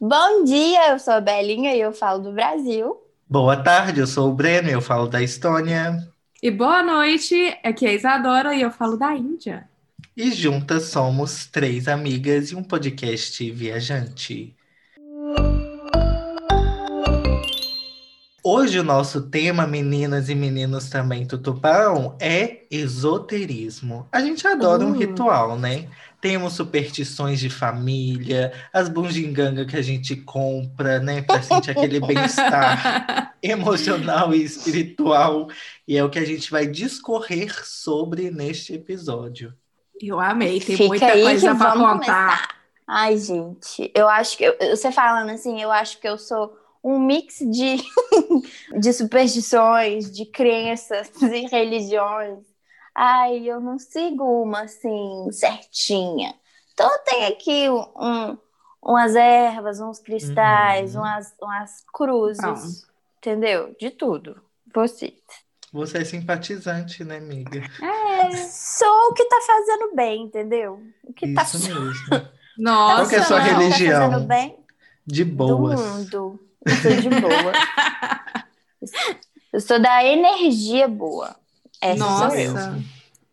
Bom dia, eu sou a Belinha e eu falo do Brasil. Boa tarde, eu sou o Breno e eu falo da Estônia. E boa noite, aqui é a Isadora e eu falo da Índia. E juntas somos três amigas e um podcast viajante. Hoje o nosso tema, meninas e meninos também tutupão, é esoterismo. A gente adora um Uh. ritual, né? Temos superstições de família, as bunginganga que a gente compra, né? Pra sentir aquele bem-estar emocional e espiritual. E é o que a gente vai discorrer sobre neste episódio. Eu amei, tem Fica muita coisa vamos contar. Ai, gente, eu acho que eu- você falando assim, eu acho que eu sou um mix de, de superstições, de crenças e religiões. Ai, eu não sigo uma assim certinha. Então eu tenho aqui um, umas ervas, uns cristais, Uhum. umas, umas cruzes, Pronto. entendeu? De tudo. Você. Você é simpatizante, né, amiga? Sou o que tá fazendo bem, entendeu? O que tá Isso mesmo. Nossa, Qual que é a sua funcionando, tá religião? fazendo bem De do boas. mundo. Eu sou de boa. Eu sou da energia boa. Essa Nossa. sou eu.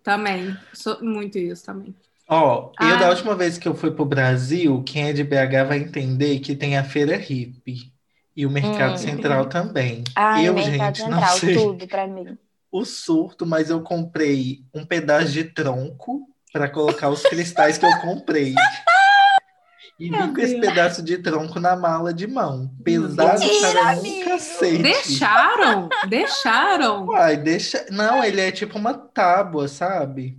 Também. Sou muito isso também. Ó, eu Ah. da última vez que eu fui pro Brasil, quem é de BH vai entender que tem a feira hippie e o Mercado Hum. Central também. Ai, eu, mercado gente, não central, sei tudo pra mim. o surto, mas eu comprei um pedaço de tronco para colocar os cristais que eu comprei. E Meu vim com esse pedaço de tronco na mala de mão. Pesado para um cacete. Deixaram? Deixaram? Uai, deixa. Não, ele é tipo uma tábua, sabe?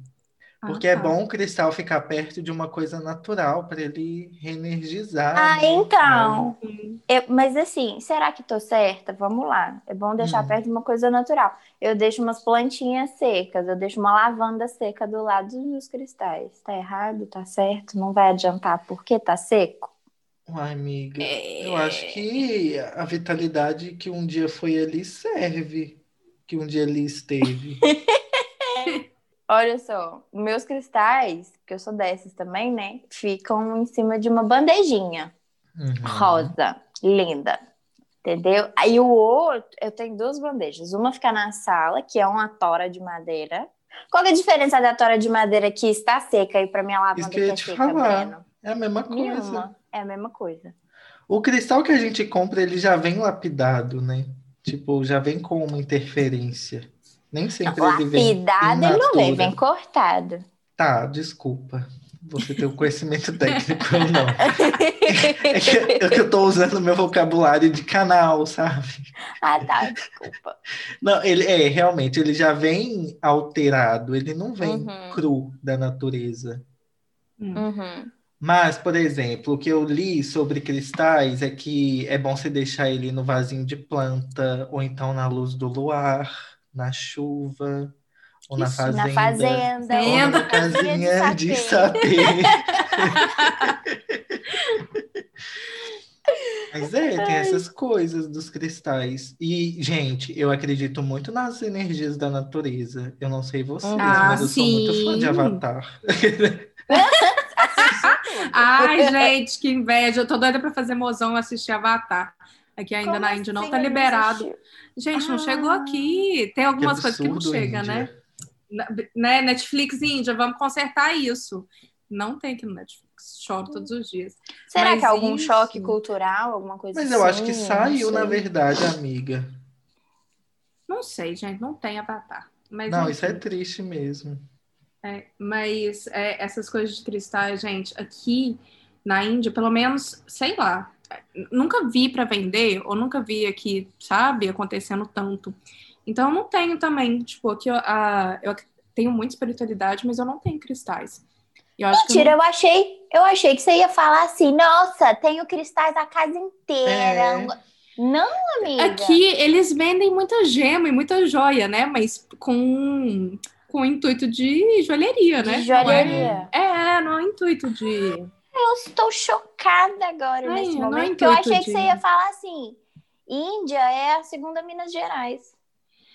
Porque Ah, é tá. bom o cristal ficar perto de uma coisa natural para ele reenergizar. Ah, né? então. Hum. Eu- mas assim, será que tô certa? Vamos lá. É bom deixar Hum. perto de uma coisa natural. Eu deixo umas plantinhas secas, eu deixo uma lavanda seca do lado dos cristais. Tá errado? Tá certo? Não vai adiantar porque tá seco? Uai, amiga, É. eu acho que a vitalidade que um dia foi ali serve. Que um dia ali esteve. Olha só, meus cristais, que eu sou dessas também, né? Ficam em cima de uma bandejinha Uhum. rosa, linda. Entendeu? Aí o outro, eu tenho duas bandejas. Uma fica na sala, que é uma tora de madeira. Qual é a diferença da tora de madeira que está seca e para minha lavanda Isso que que é te seca, falar. Breno? É a mesma coisa. Nenhuma. É a mesma coisa. O cristal que a gente compra, ele já vem lapidado, né? Tipo, já vem com uma interferência. Nem sempre ele vem Lapidado, ele não vem, vem cortado. Tá, desculpa. Você tem o conhecimento técnico, eu não. É que, é que eu tô usando meu vocabulário de canal, sabe? ah, tá, desculpa. Não, ele é, realmente, ele já vem alterado, ele não vem Uhum. cru da natureza. Hum. Uhum. Mas, por exemplo, o que eu li sobre cristais é que é bom você deixar ele no vasinho de planta, ou então na luz do luar, na chuva, ou na Isso, fazenda. Na fazenda, Ou Fazenda. numa casinha de sapê. Mas é, tem essas coisas dos cristais. E, gente, eu acredito muito nas energias da natureza. Eu não sei vocês, Ah, mas eu sou muito fã de sim. Avatar. Ai, gente, que inveja. Eu tô doida pra fazer mozão assistir Avatar. Aqui ainda Como na Índia não assim? tá Eu liberado. assisti. Gente, não Ah. chegou aqui. Tem algumas coisas que não chega, né? Né? Netflix Índia, vamos consertar isso. Não tem aqui no Netflix. Choro todos os dias. Será Mas que é algum isso- choque cultural, alguma coisa Mas assim? eu acho que Não saiu, na verdade, amiga. Não sei, gente, não tem Avatar. Mas, Não, enfim. isso é triste mesmo. É, mas é, essas coisas de cristais, gente, aqui na Índia, pelo menos, sei lá, nunca vi para vender, ou nunca vi aqui, sabe, acontecendo tanto. Então, eu não tenho também, tipo, aqui eu, a, eu tenho muita espiritualidade, mas eu não tenho cristais. Eu acho que eu Mentira, eu achei, eu achei que você ia falar assim, nossa, tenho cristais a casa inteira. É. Não, não- amiga. Aqui eles vendem muita gema e muita joia, né? Mas com, com o intuito de joalheria, né? De Não é- joalheria. É, não é intuito de. Eu estou chocada agora Ai, nesse é momento, porque eu achei que você ia falar assim, Índia é a segunda Minas Gerais.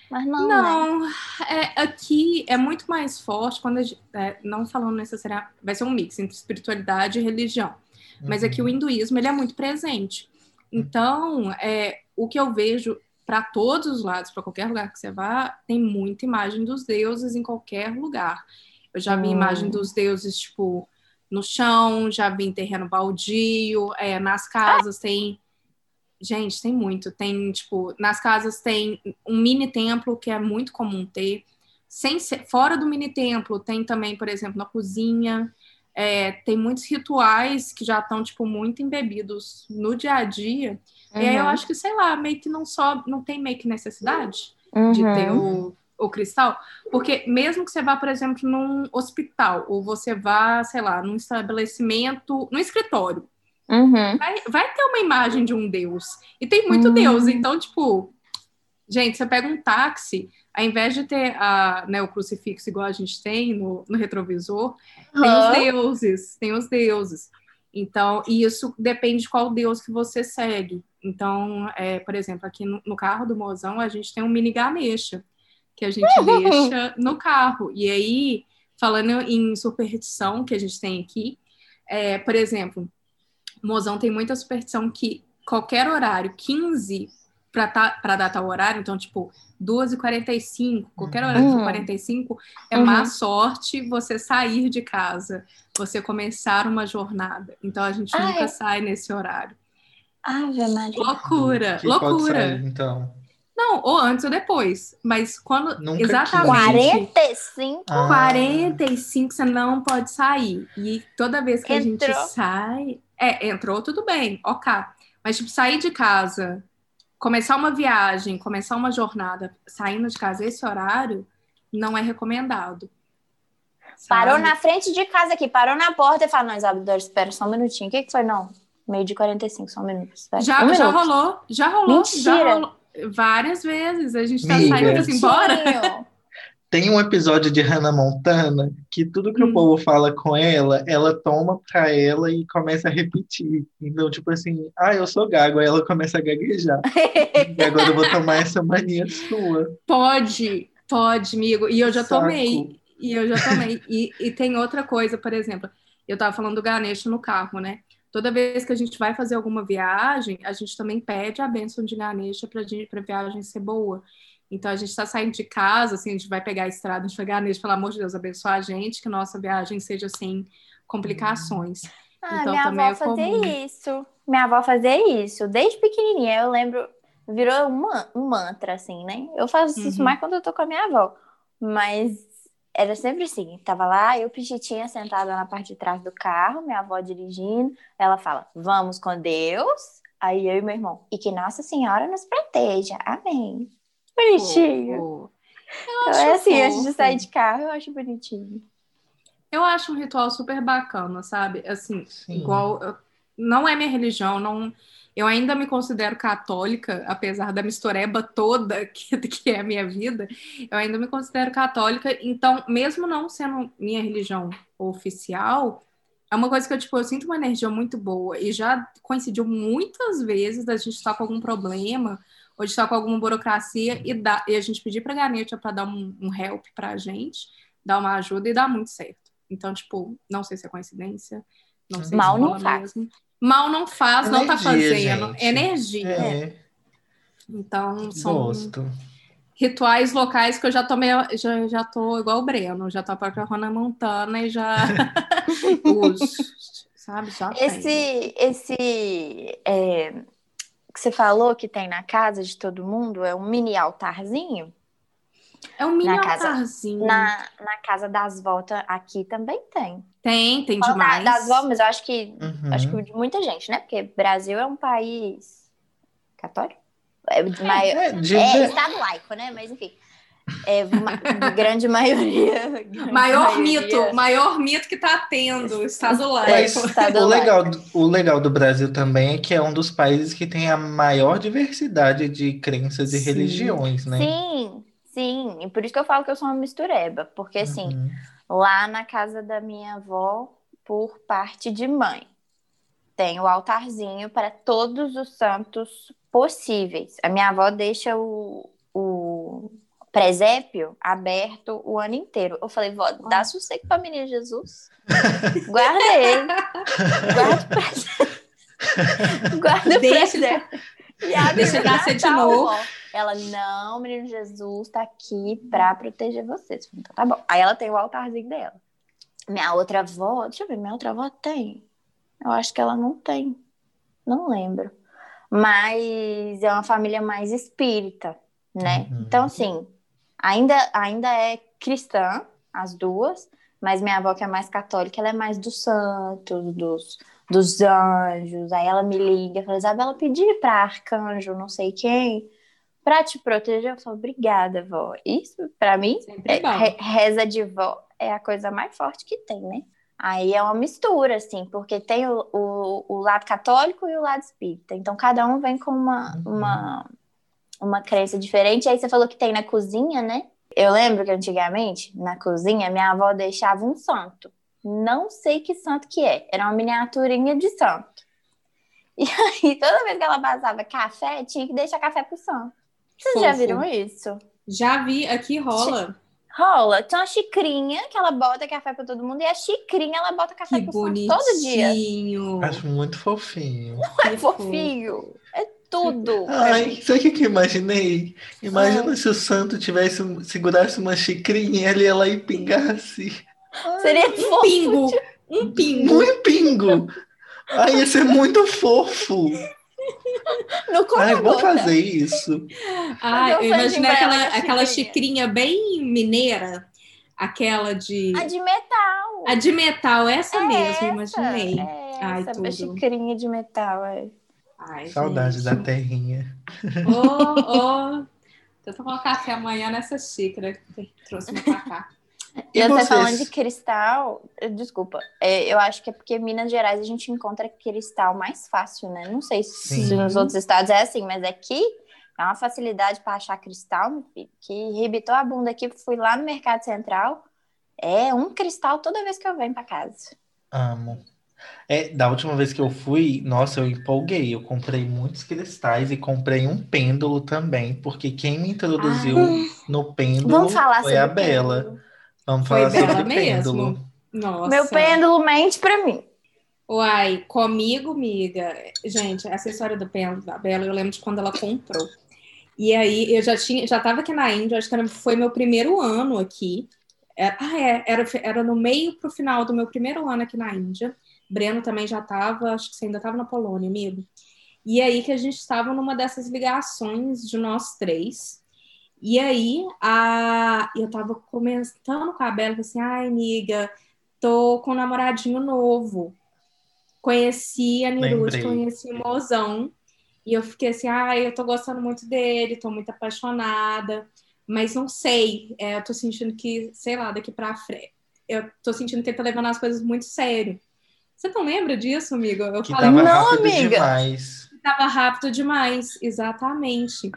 Mas não, né? Não, é, aqui é muito mais forte quando a gente, é, não falando necessariamente, vai ser um mix entre espiritualidade e religião. Mas aqui o hinduísmo ele é muito presente. Então, é, o que eu vejo para todos os lados, para qualquer lugar que você vá, tem muita imagem dos deuses em qualquer lugar. Eu já vi Hum. imagem dos deuses, tipo, no chão, já vi em terreno baldio, é, nas casas tem. Gente, tem muito. Tem, tipo, nas casas tem um mini templo que é muito comum ter. Sem ser- fora do mini templo, tem também, por exemplo, na cozinha. é, tem muitos rituais que já estão, tipo, muito embebidos no dia a dia. E aí eu Uhum. acho que, sei lá, meio que não só não tem meio que necessidade Uhum. de ter o, o cristal. Porque mesmo que você vá, por exemplo, num hospital, ou você vá, sei lá, num estabelecimento, num escritório, Uhum. vai, vai ter uma imagem de um deus. E tem muito Hum. deus. Então, tipo, gente, você pega um táxi, ao invés de ter a, né, o crucifixo igual a gente tem no, no retrovisor, tem os deuses, tem os deuses. Então, e isso depende de qual deus que você segue. Então, é, por exemplo, aqui no, no carro do mozão, a gente tem um mini Ganesha, que a gente deixa no carro. E aí, falando em superstição que a gente tem aqui, é, por exemplo, o mozão tem muita superstição que qualquer horário, 15 para dar tal horário, então, tipo, 2h45, qualquer horário Uhum. for 45, é Uhum. má sorte você sair de casa, você começar uma jornada. Então, a gente Ah, nunca é? sai nesse horário. Ave Maria. Loucura, Que pode loucura. sair, então. Não, ou antes ou depois, mas quando Nunca exatamente 45? Ah. 45 você não pode sair. E toda vez que a Entrou. gente sai, é, entrou tudo bem, ok. Mas tipo sair de casa, começar uma viagem, começar uma jornada, saindo de casa esse horário não é recomendado. Parou sabe? na frente de casa aqui, parou na porta e falou: Não, Isabel, espera só um minutinho. O que, que foi? Não, meio de 45, só um minuto. Espera. Já, um já minuto. rolou, já rolou, já Mentira. rolou. Várias vezes a gente tá Amiga. saindo assim, bora. Tem um episódio de Hannah Montana que tudo que Hum. o povo fala com ela, ela toma pra ela e começa a repetir. Então, tipo assim, ah, eu sou gago, aí ela começa a gaguejar. e agora eu vou tomar essa mania sua. Pode, pode, amigo. E eu já Saco. tomei. E eu já tomei. E, e tem outra coisa, por exemplo, eu tava falando do Ganesha no carro, né? Toda vez que a gente vai fazer alguma viagem, a gente também pede a bênção de Ganesha gente, pra viagem ser boa. Então a gente tá saindo de casa, assim, a gente vai pegar a estrada, a gente vai Ganesha, pelo amor de Deus, abençoa a gente, que nossa viagem seja sem complicações. Ah, Então, minha avó é fazia comum. isso. Minha avó fazia isso. Desde pequenininha, eu lembro. Virou um, man- um mantra, assim, né? Eu faço isso Uhum. mais quando eu tô com a minha avó. Mas era sempre assim. Tava lá, eu pichitinha sentada na parte de trás do carro, minha avó dirigindo. Ela fala, vamos com Deus. Aí eu e meu irmão. E que Nossa Senhora nos proteja. Amém. Bonitinho. Fofo. Eu Então, acho é assim, antes de fofo. sair de carro, eu acho bonitinho. Eu acho um ritual super bacana, sabe? Assim, Sim. igual. eu- Não é minha religião, não. Eu ainda me considero católica, apesar da mistureba toda que, que é a minha vida. Eu ainda me considero católica. Então, mesmo não sendo minha religião oficial, é uma coisa que eu, tipo, eu sinto uma energia muito boa. E já coincidiu muitas vezes da gente estar com algum problema, ou de estar com alguma burocracia, e, dar, e a gente pedir pra Ganeta para dar um, um help pra gente, dar uma ajuda e dar muito certo. Então, tipo, não sei se é coincidência, não sei Mal se não faz. mesmo. Mal não faz, não tá Energia, fazendo. gente. Energia. É, Então, são gosto. rituais locais que eu já tomei, já, já tô igual o Breno, já tô para Rona Montana e já uso, sabe? Já. Esse, esse é, que você falou que tem na casa de todo mundo é um mini altarzinho. É um mini na casa- altarzinho. Na, na casa das voltas aqui também tem. Tem, tem Fala demais. Da, das voltas, mas eu acho que Uhum. acho que de muita gente, né? Porque Brasil é um país católico. É, de maior, É, de- é estado laico, né? Mas enfim. É, ma- de grande maioria. grande Maior maioria- mito, maior mito que tá tendo, o Estado laico. Mas Estado o laico. legal, do- o legal do Brasil também é que é um dos países que tem a maior diversidade de crenças e Sim. religiões, né? Sim, sim. E por isso que eu falo que eu sou uma mistureba. Porque assim, Uhum. lá na casa da minha avó, por parte de mãe. Tem o altarzinho para todos os santos possíveis. A minha avó deixa o, o, presépio aberto o ano inteiro. Eu falei, vó, dá sossego pra menina Jesus. Guarda ele. Guarda o presépio. Guarda o Deixa- presépio. E Deixa no nascer de novo. Ela, não, menino Jesus tá aqui pra proteger vocês. Eu Então tá bom. Aí ela tem o altarzinho dela. Minha outra avó, deixa eu ver, minha outra avó tem. Eu acho que ela não tem. Não lembro. Mas é uma família mais espírita, né? Uhum. Então, assim, ainda, ainda é cristã, as duas, mas minha avó, que é mais católica, ela é mais dos santos, dos, dos anjos. Aí ela me liga, fala, Isabela, pedi pra arcanjo, não sei quem, pra te proteger. Eu falo, obrigada, vó. Isso, pra mim, é, re- reza de vó é a coisa mais forte que tem, né? Aí é uma mistura, assim, porque tem o, o, o lado católico e o lado espírita. Então, cada um vem com uma, Uhum. uma, uma crença diferente. Aí você falou que tem na cozinha, né? Eu lembro que antigamente, na cozinha, minha avó deixava um santo. Não sei que santo que é. Era uma miniaturinha de santo. E aí, toda vez que ela passava café, tinha que deixar café pro santo. Vocês já Fofo. viram isso? Já vi, aqui rola. Rola. Tem uma xicrinha que ela bota café pra todo mundo e a xicrinha ela bota café Que pro santo todo dia. bonitinho. Acho muito fofinho. É fofinho. É tudo. Ai, sabe o que que eu imaginei? Imagina Ah. se o santo tivesse segurasse uma xicrinha e lá e pingasse. Seria Um fofo. pingo. Um pingo. Muito pingo! Ai, ia ser muito fofo! No Ai, vou gota. fazer isso. Ah, um eu imaginei aquela, ela aquela xicrinha. xicrinha bem mineira. Aquela de. A de metal. A de metal, essa É mesmo, essa, imaginei. É Ai, essa, tudo. xicrinha de metal. É. Ai, Saudade gente. da terrinha. Ô, ô. Eu tomar café amanhã nessa xícara que trouxe pra cá. E, E você falando de cristal, desculpa, é, eu acho que é porque em Minas Gerais a gente encontra cristal mais fácil, né? Não sei se Sim. nos outros estados é assim, mas aqui é uma facilidade para achar cristal, que rebitou a bunda aqui, fui lá no Mercado Central, é um cristal toda vez que eu venho para casa. Amo. É, da última vez que eu fui, nossa, eu empolguei. Eu comprei muitos cristais e comprei um pêndulo também, porque quem me introduziu no pêndulo foi a Bela. pêndulo. Vamos Foi falar Bela sobre o mesmo. pêndulo. Nossa. Meu pêndulo mente para mim. Uai, comigo, miga. Gente, essa história do pêndulo da Bela, eu lembro de quando ela comprou. E aí, eu já tinha, já tava aqui na Índia, acho que era- foi meu primeiro ano aqui. É, ah, é, era, era no meio pro final do meu primeiro ano aqui na Índia. Breno também já tava, acho que você ainda tava na Polônia, amigo. E aí que a gente estava numa dessas ligações de nós três. E aí, a, eu tava comentando com a Bela, falei assim, ai, amiga, tô com um namoradinho novo. Conheci a Nirute, conheci o Mozão. E eu fiquei assim, ai, eu tô gostando muito dele, tô muito apaixonada. Mas não sei, é, eu tô sentindo que, sei lá, daqui pra frente, eu tô sentindo que ele tá levando as coisas muito sério. Você não lembra disso, amigo? Eu Que falei tava Não, rápido amiga. demais. que tava rápido demais, exatamente.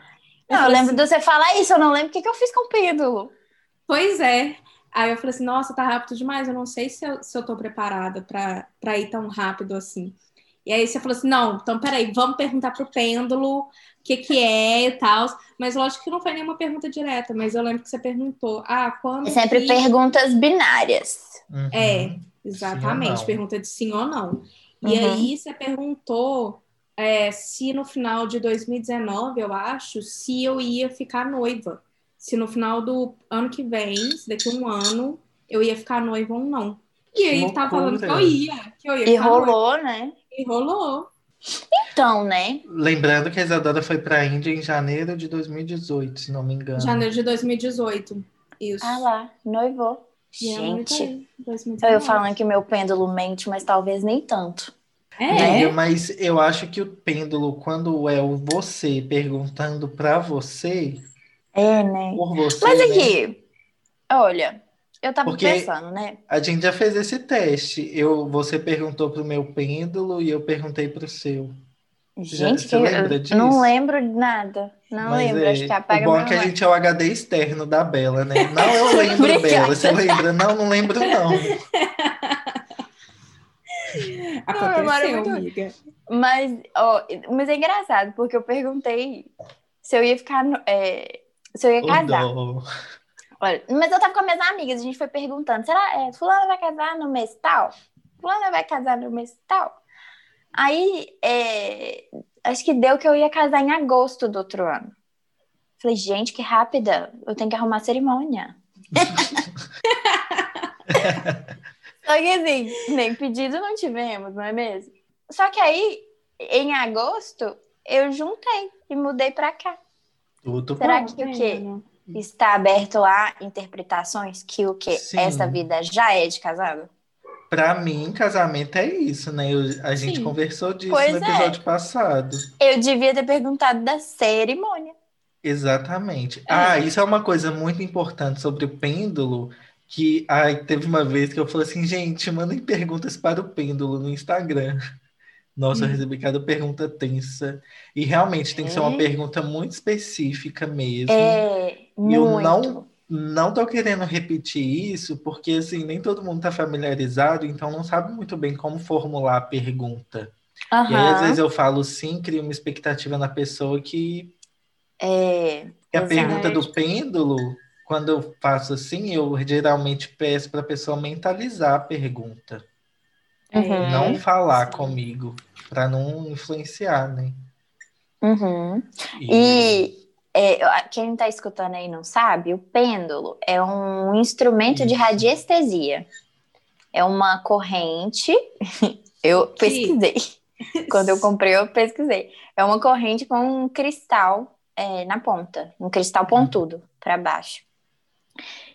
Eu Não, eu lembro assim, de você falar isso, eu não lembro o que, que eu fiz com o pêndulo. Pois é. Aí eu falei assim, nossa, tá rápido demais, eu não sei se eu, se eu tô preparada pra, pra ir tão rápido assim. E aí você falou assim, não, então peraí, vamos perguntar pro pêndulo o que que é e tal. Mas lógico que não foi nenhuma pergunta direta, mas eu lembro que você perguntou, ah, quando É sempre que... perguntas binárias. Uhum. É, exatamente, pergunta de sim ou não. E Uhum. aí você perguntou é, se no final de 2019, eu acho, se eu ia ficar noiva. Se no final do ano que vem, se daqui a um ano, eu ia ficar noiva ou não. E aí Que tava falando que eu ia, que eu ia E ficar noiva. rolou, né? E rolou. Então, né? Lembrando que a Isadora foi para a Índia em janeiro de 2018, se não me engano. Janeiro de 2018. Isso. Ah lá, noivou. É Gente, aí, 2019. eu falando que meu pêndulo mente, mas talvez nem tanto. É, mas eu acho que o pêndulo, quando é o você perguntando para você, É, né? por você, Mas né? aqui, olha, eu tava Porque- pensando, né? A gente já fez esse teste. Eu, você perguntou pro meu pêndulo e eu perguntei pro seu. Já- Gente, eu- lembra eu disso? não lembro de nada. Não Mas lembro, é, acho que o apaga bom meu é que a gente é o HD externo da Bela, né? Não, eu lembro. Bela. Você lembra? Não, não lembro, não. aconteceu, é muito- amiga. Mas, ó, mas é engraçado, porque eu perguntei se eu ia ficar. no- é, se eu ia casar. dó. Olha, mas eu tava com as minhas amigas, a gente foi perguntando, será, é, fulana vai casar no mês tal? Fulana vai casar no mês tal? Aí, é, acho que deu que eu ia casar em agosto do outro ano. Falei, gente, que rápida, eu tenho que arrumar a cerimônia. Só que assim, nem pedido não tivemos, não é mesmo? Só que aí, em agosto, eu juntei e mudei pra cá. Tudo Será bom. que o quê? Está aberto a interpretações que o quê? Sim. Essa vida já é de casado? Pra mim, casamento é isso, né? Eu- a gente Sim. conversou disso Pois no é. episódio passado. Eu devia ter perguntado da cerimônia. Exatamente. Ah, isso é uma coisa muito importante sobre o pêndulo, que ai, teve uma vez que eu falei assim, gente, mandem perguntas para o pêndulo no Instagram. Nossa, eu Hum. recebi cada pergunta tensa. E realmente tem que ser uma É. pergunta muito específica mesmo. É, E eu muito. não, não tô querendo repetir isso, porque assim, nem todo mundo tá familiarizado, então não sabe muito bem como formular a pergunta. E aí, às vezes, eu falo sim, crio uma expectativa na pessoa que É, e a pergunta do pêndulo, quando eu faço assim, eu geralmente peço para a pessoa mentalizar a pergunta, Uhum. não falar Sim. comigo, para não influenciar, né? uhum. E é, eu- quem está escutando aí não sabe, o pêndulo é um instrumento de Isso. radiestesia. É uma corrente. Eu Que- pesquisei. Quando eu comprei, eu pesquisei. É uma corrente com um cristal é, na ponta, um cristal pontudo para baixo.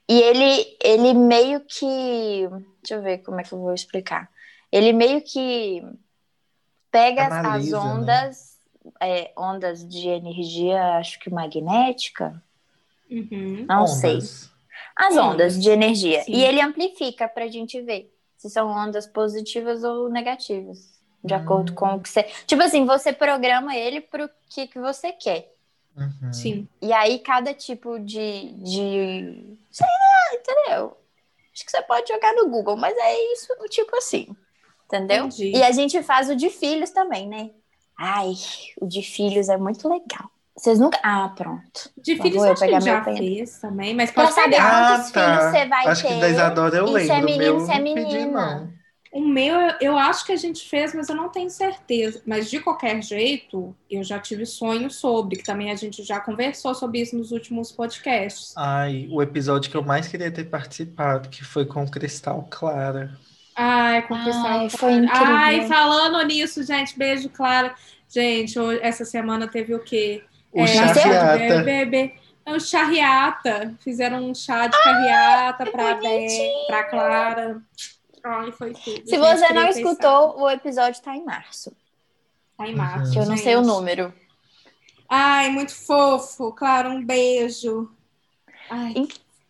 E ele, ele meio que. Deixa eu ver como é que eu vou explicar. Ele meio que pega as- Analisa, as né? ondas, é, ondas de energia, acho que magnética. Uhum. Não sei. Ondas. As Ondas. ondas de energia. Sim. E ele amplifica para a gente ver se são ondas positivas ou negativas. De Hum. acordo com o que você. Tipo assim, você programa ele pro que, que você quer. Uhum. Sim. E aí, cada tipo de. de... Sei lá, entendeu? Acho que você pode jogar no Google, mas é isso, tipo assim. Entendeu? Entendi. E a gente faz o de filhos também, né? Ai, o de filhos é muito legal. Vocês nunca. Ah, pronto. De Por filhos favor, eu acho pegar já fez também, mas Pra pode saber pegar. Ah, quantos tá. filhos você vai Acho ter. que da Isadora eu e lembro. se é menino, meu se é pedi, menina. não. O meu, eu- acho que a gente fez, mas eu não tenho certeza. Mas de qualquer jeito, eu já tive sonho sobre, que também a gente já conversou sobre isso nos últimos podcasts. Ai, o episódio que eu mais queria ter participado, que foi com Cristal Clara. Ai, com Ai, Cristal foi Clara. incrível. Ai, falando nisso, gente, beijo, Clara. Gente, hoje- essa semana teve o quê? O É, Charriata. Bebê. É o charriata. Fizeram um chá de bonitinho. pra Clara. Ai, foi tudo. Se você não escutou, o episódio tá em março. Tá em março. Que eu não sei o número. Ai, muito fofo. Clara, um beijo. Ai,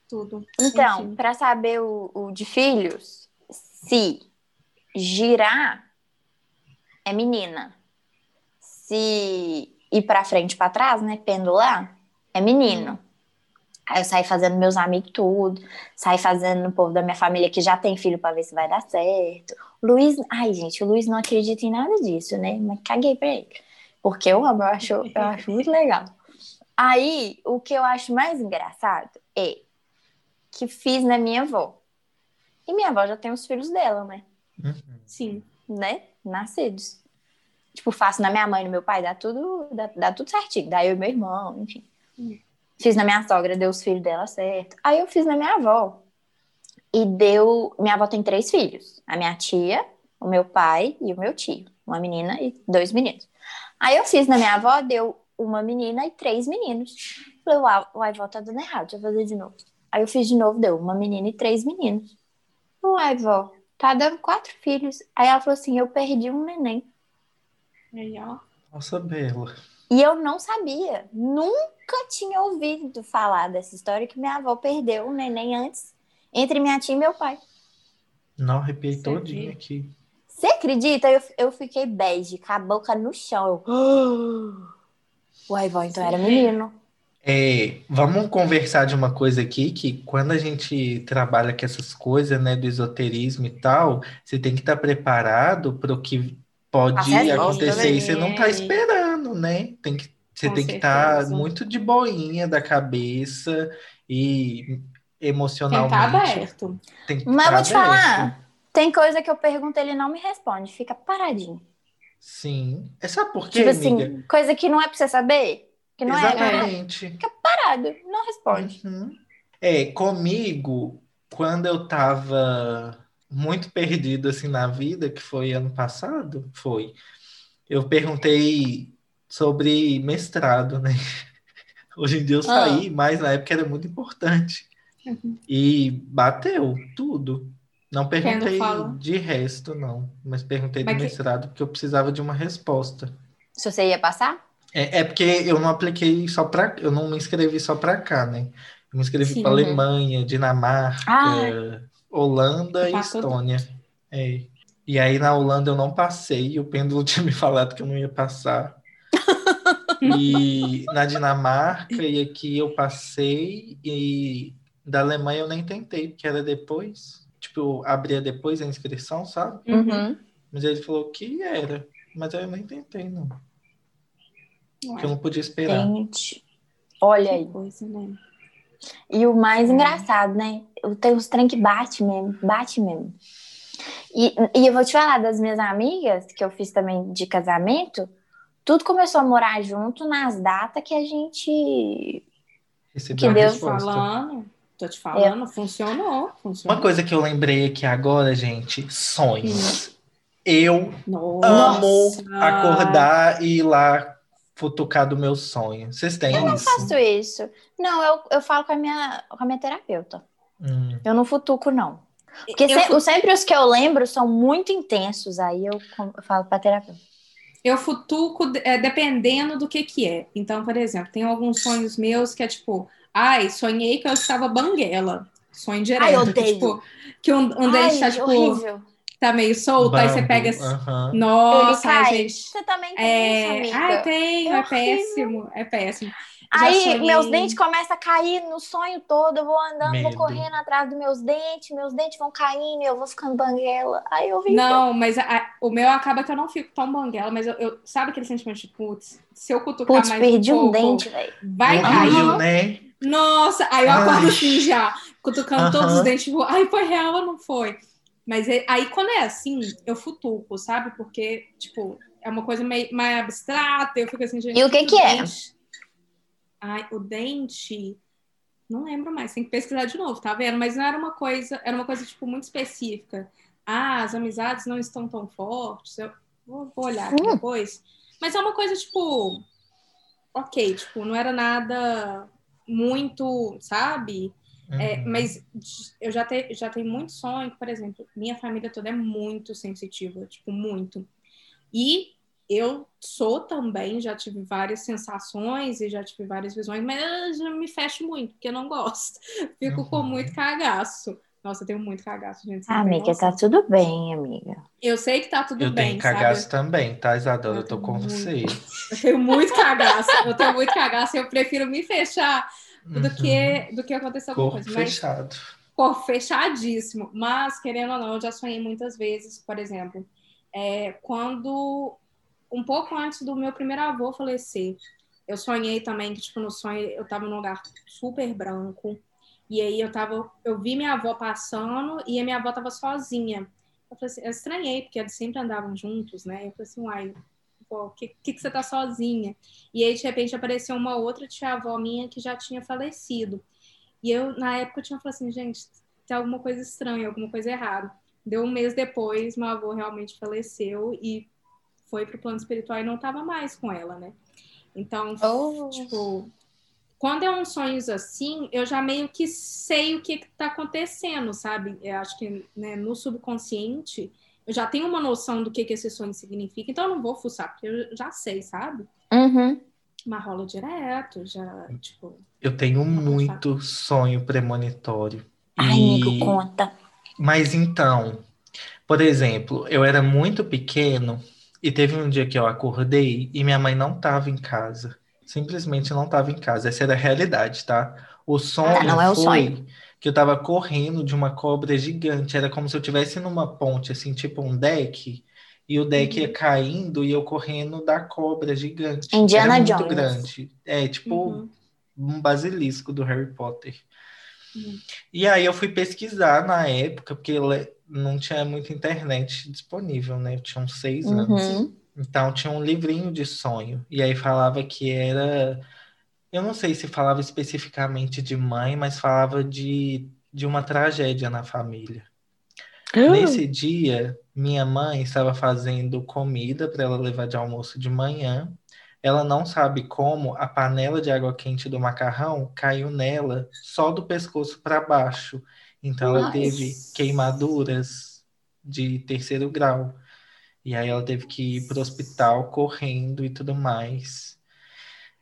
tudo. Então, para saber o, o de filhos, se girar é menina. Se ir para frente para trás, né, pendular, é menino. Aí eu saí fazendo meus amigos tudo, saí fazendo no povo da minha família que já tem filho para ver se vai dar certo. O Luiz, ai gente, o Luiz não acredita em nada disso, né? Mas caguei pra ele. Porque eu amo, eu acho, eu acho muito legal. Aí, o que eu acho mais engraçado é que fiz na minha avó. E minha avó já tem os filhos dela, né? Uhum. Sim. Né? Nascidos. Tipo, faço na minha mãe e no meu pai, dá tudo, dá, dá tudo certinho. Daí eu e meu irmão, enfim. Hum. Fiz na minha sogra, deu os filhos dela certo. Aí eu fiz na minha avó. E deu. Minha avó tem três filhos: a minha tia, o meu pai e o meu tio. Uma menina e dois meninos. Aí eu fiz na minha avó, deu uma menina e três meninos. Falei, uau, uai, vó, tá dando errado, deixa eu fazer de novo. Aí eu fiz de novo, deu uma menina e três meninos. Uai, vó, tá dando quatro filhos. Aí ela falou assim: eu perdi um neném. Aí, ó. Nossa, Bela. E eu não sabia, nunca tinha ouvido falar dessa história que minha avó perdeu um neném antes, entre minha tia e meu pai. Não arrepiei Você todinho aqui. Você acredita? Eu, eu fiquei bege, com a boca no chão. Eu... Uai, vó, então era menino. É, vamos conversar de uma coisa aqui, que quando a gente trabalha com essas coisas, né, do esoterismo e tal, você tem que estar preparado para o que pode acontecer e né? você não tá esperando, né? Tem que, Você Com tem que estar certeza. muito de boinha da cabeça e Tem que estar emocionalmente. aberto. Tem que Mas eu estar vou te aberto. falar, tem coisa que eu pergunto ele não me responde, fica paradinho. Sim. É sabe por quê, tipo assim, amiga? coisa que não é pra você saber, que não é, Exatamente. parado, não responde. Uhum. É, comigo, quando eu tava muito perdido assim na vida, que foi ano passado, foi. Eu perguntei sobre mestrado, né? Hoje em dia eu saí, mas na época era muito importante. Uhum. E bateu tudo. Não perguntei fala. de resto, não. Mas perguntei do Mas que- mestrado porque eu precisava de uma resposta. Se você ia passar? É, é porque eu não apliquei só para, eu não me inscrevi só para cá, né? Eu me inscrevi para Uhum. Alemanha, Dinamarca, Ah. Holanda e. Estônia. É. E aí na Holanda eu não passei, o pêndulo tinha me falado que eu não ia passar. E na Dinamarca e aqui eu passei, e da Alemanha eu nem tentei, porque era depois. Tipo, eu abria depois a inscrição, sabe? Uhum. Mas ele falou que era. Mas aí eu nem tentei, não. Porque eu Ué, não podia esperar. Gente, olha aí. que coisa, né? E o mais engraçado, né? Eu tenho uns trem que bate mesmo, bate mesmo. E, e eu vou te falar das minhas amigas, que eu fiz também de casamento, tudo começou a morar junto nas datas que a gente. Recebi Que uma Deus falando, tô te falando, funcionou, funcionou. Uma coisa que eu lembrei aqui agora, gente, sonhos. Eu Nossa. amo acordar e ir lá futucar do meu sonho. Vocês têm isso? faço isso. Não, eu, eu falo com a, minha, com a minha terapeuta. Hum. Eu não futuco, não. Porque Eu se- fu- sempre os que eu lembro são muito intensos. Aí eu, com- eu falo pra terapeuta. Eu futuco é, dependendo do que que é. Então, por exemplo, tem alguns sonhos meus que é tipo, ai, sonhei que eu estava banguela. Sonho direto. Ai, eu que, odeio. tipo, que um, um deles tá, Ai, tipo, horrível. tá meio solto, aí você Bambu, pega. aham. Nossa, Ele cai. gente. Você também tem É... isso, amiga. Ai, tenho, É é, péssimo, é péssimo. Aí sonhei- meus dentes começam a cair no sonho todo, eu vou andando, Medo. vou correndo atrás dos meus dentes, meus dentes vão caindo, e eu vou ficando banguela. Aí eu vi. Não, mas a- a- o meu acaba que eu não fico tão banguela, mas eu, eu- sabe aquele sentimento de putz, se eu cutucar Putz, mais perdi um pouco, dente, velho. vai cair. né? Nossa, aí eu Ai. acordo assim já, cutucando todos os dentes, tipo, ai, foi real ou não foi? Mas é- aí quando é assim, eu futuco, sabe? Porque, tipo, é uma coisa meio, mais abstrata, eu fico assim, gente. E o que que é? dente? Ai, o dente. Não lembro mais, tem que pesquisar de novo, tá vendo? Mas não era uma coisa, era uma coisa, tipo, muito específica. Ah, as amizades não estão tão fortes. Eu vou, vou olhar aqui Hum. depois. Mas é uma coisa, tipo, ok, tipo, não era nada muito, sabe? É, Uhum. mas eu já, te, já tenho muito sonho, por exemplo, minha família toda é muito sensitiva, tipo, muito. E eu sou também, já tive várias sensações e já tive várias visões, mas eu me fecho muito, porque eu não gosto. Fico com Uhum. muito cagaço. Nossa, eu tenho muito cagaço, gente. Ah, amiga, tá tudo bem, amiga. Eu sei que tá tudo Eu bem, tenho cagaço sabe? também, tá, Isadora? Eu Eu tô com muito. você. Eu tenho muito cagaço. Eu tenho muito cagaço. Eu prefiro me fechar do Uhum. que, do que acontecer alguma Corpo coisa. Mas fechado. Pô, fechadíssimo. Mas, querendo ou não, eu já sonhei muitas vezes, por exemplo, é, quando, um pouco antes do meu primeiro avô falecer, eu sonhei também que, tipo, no sonho eu tava num lugar super branco, e aí eu tava, eu vi minha avó passando e a minha avó tava sozinha. Eu assim, eu estranhei, porque eles sempre andavam juntos, né? Eu falei assim, uai, o que, que, que você tá sozinha? E aí, de repente, apareceu uma outra tia-avó minha que já tinha falecido. E eu, na época, eu tinha falado assim, gente, tem alguma coisa estranha, alguma coisa errada. Deu um mês depois, meu avô realmente faleceu e foi pro plano espiritual e não tava mais com ela, né? Então, Oh. tipo, quando é uns sonhos assim, eu já meio que sei o que, que tá acontecendo, sabe? Eu acho que né, no subconsciente eu já tenho uma noção do que, que esse sonho significa, então eu não vou fuçar, porque eu já sei, sabe? Uhum. Mas rola direto, já, tipo. Eu tenho muito sonho premonitório. Ai, E- amigo, conta. Mas então, por exemplo, eu era muito pequeno e teve um dia que eu acordei e minha mãe não estava em casa. Simplesmente não estava em casa. Essa era a realidade, tá? O sonho Ah, não é o foi sonho. que eu estava correndo de uma cobra gigante. Era como se eu estivesse numa ponte, assim, tipo um deck, E o deck ia caindo e eu correndo da cobra gigante. Indiana Era muito Jones. grande. É, tipo Uhum. um basilisco do Harry Potter. Uhum. E aí eu fui pesquisar na época, porque não tinha muita internet disponível, né? Eu tinha uns seis anos. Uhum. Então tinha um livrinho de sonho. E aí falava que era. Eu não sei se falava especificamente de mãe, mas falava de, de uma tragédia na família. Nesse dia, minha mãe estava fazendo comida para ela levar de almoço de manhã. Ela não sabe como a panela de água quente do macarrão caiu nela só do pescoço para baixo. Então ela Nossa. teve queimaduras de terceiro grau. E aí ela teve que ir para o hospital correndo e tudo mais.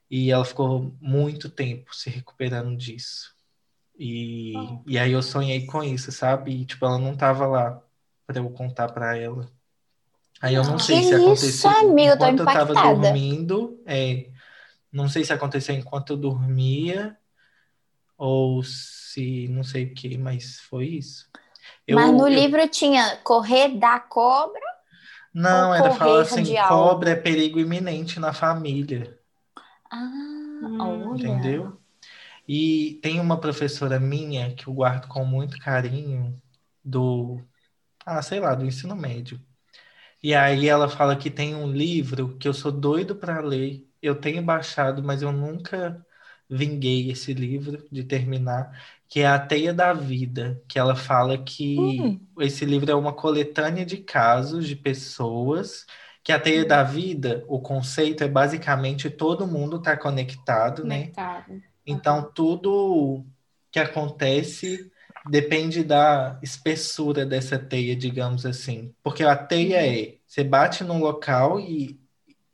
E ela ficou muito tempo se recuperando disso. E, Oh. e aí eu sonhei com isso, sabe? E, tipo, ela não tava lá para eu contar para ela. Aí eu não sei Que se isso, aconteceu eu tô enquanto eu tava impactada. dormindo. É, não sei se aconteceu enquanto eu dormia ou se não sei o que, mas foi isso. Eu- Mas no eu- livro tinha correr da cobra. Não, era falar assim, cobra é perigo iminente na família. Ah, Hum, olha. Entendeu? E tem uma professora minha que eu guardo com muito carinho do, ah, sei lá, do ensino médio. E aí ela fala que tem um livro que eu sou doido para ler. Eu tenho baixado, mas eu nunca vinguei esse livro de terminar, que é A Teia da Vida, que ela fala que Hum. esse livro é uma coletânea de casos de pessoas que a teia da vida, o conceito é basicamente todo mundo está conectado, né? Conectado. Então, tudo que acontece depende da espessura dessa teia, digamos assim. Porque a teia é, você bate num local e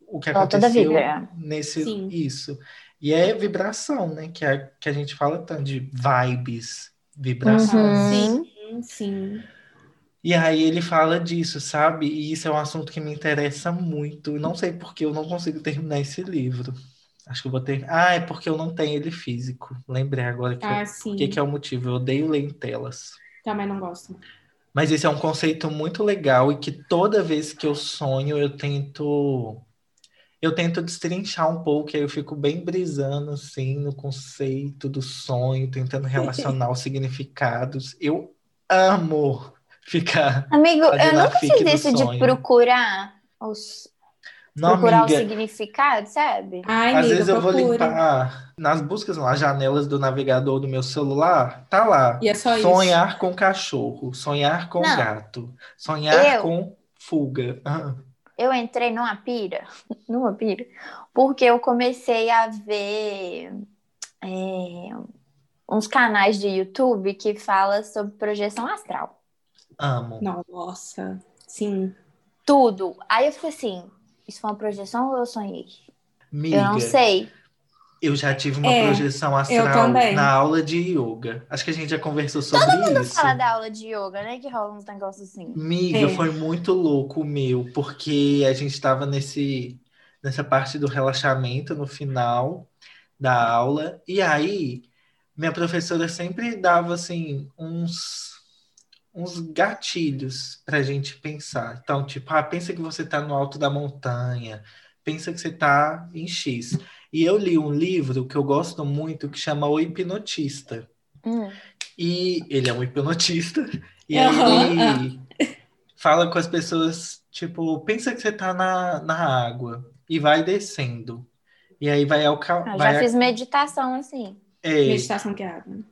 o que aconteceu vibra. nesse Sim. isso. E é vibração, né? Que, é, que a gente fala tanto de vibes, vibração. Uhum. Sim, sim. E aí ele fala disso, sabe? E isso é um assunto que me interessa muito. Não sei por que eu não consigo terminar esse livro. Acho que eu vou ter. Ah, é porque eu não tenho ele físico. Lembrei agora que, Ah, o sim. que, que é o motivo. Eu odeio ler em telas. Também não gosto. Mas esse é um conceito muito legal e que toda vez que eu sonho eu tento eu tento destrinchar um pouco, e aí eu fico bem brisando assim no conceito do sonho, tentando relacionar os significados. Eu amo ficar Amigo, eu nunca fiz isso de procurar os Não, procurar o amiga, significado, sabe? Ai, às amiga, vezes eu vou limpar nas buscas, nas janelas do navegador do meu celular, tá lá. E é só isso. Sonhar com cachorro, sonhar com Não. gato, sonhar Eu- com fuga. Ah, Eu entrei numa pira, numa pira, porque eu comecei a ver é, uns canais de YouTube que fala sobre projeção astral. amo. Nossa, sim. Tudo. Aí eu fiquei assim, isso foi uma projeção ou eu sonhei? Miga, Eu não sei. Eu já tive uma É, projeção astral na aula de yoga. Acho que a gente já conversou sobre isso. Fala da aula de yoga, né? Que rola uns negócios assim. Miga, É. foi muito louco o meu, porque a gente estava nesse, nessa parte do relaxamento no final da aula, e aí minha professora sempre dava assim uns, uns gatilhos para a gente pensar. Então, tipo, ah, pensa que você está no alto da montanha, pensa que você está em X. E eu li um livro que eu gosto muito que chama O Hipnotista. Hum. E ele é um hipnotista. E aí Aham, ele fala com as pessoas, tipo, pensa que você tá na, na água e vai descendo. E aí vai ao ca... Eu vai já a- fiz meditação assim. é, Meditação guiada.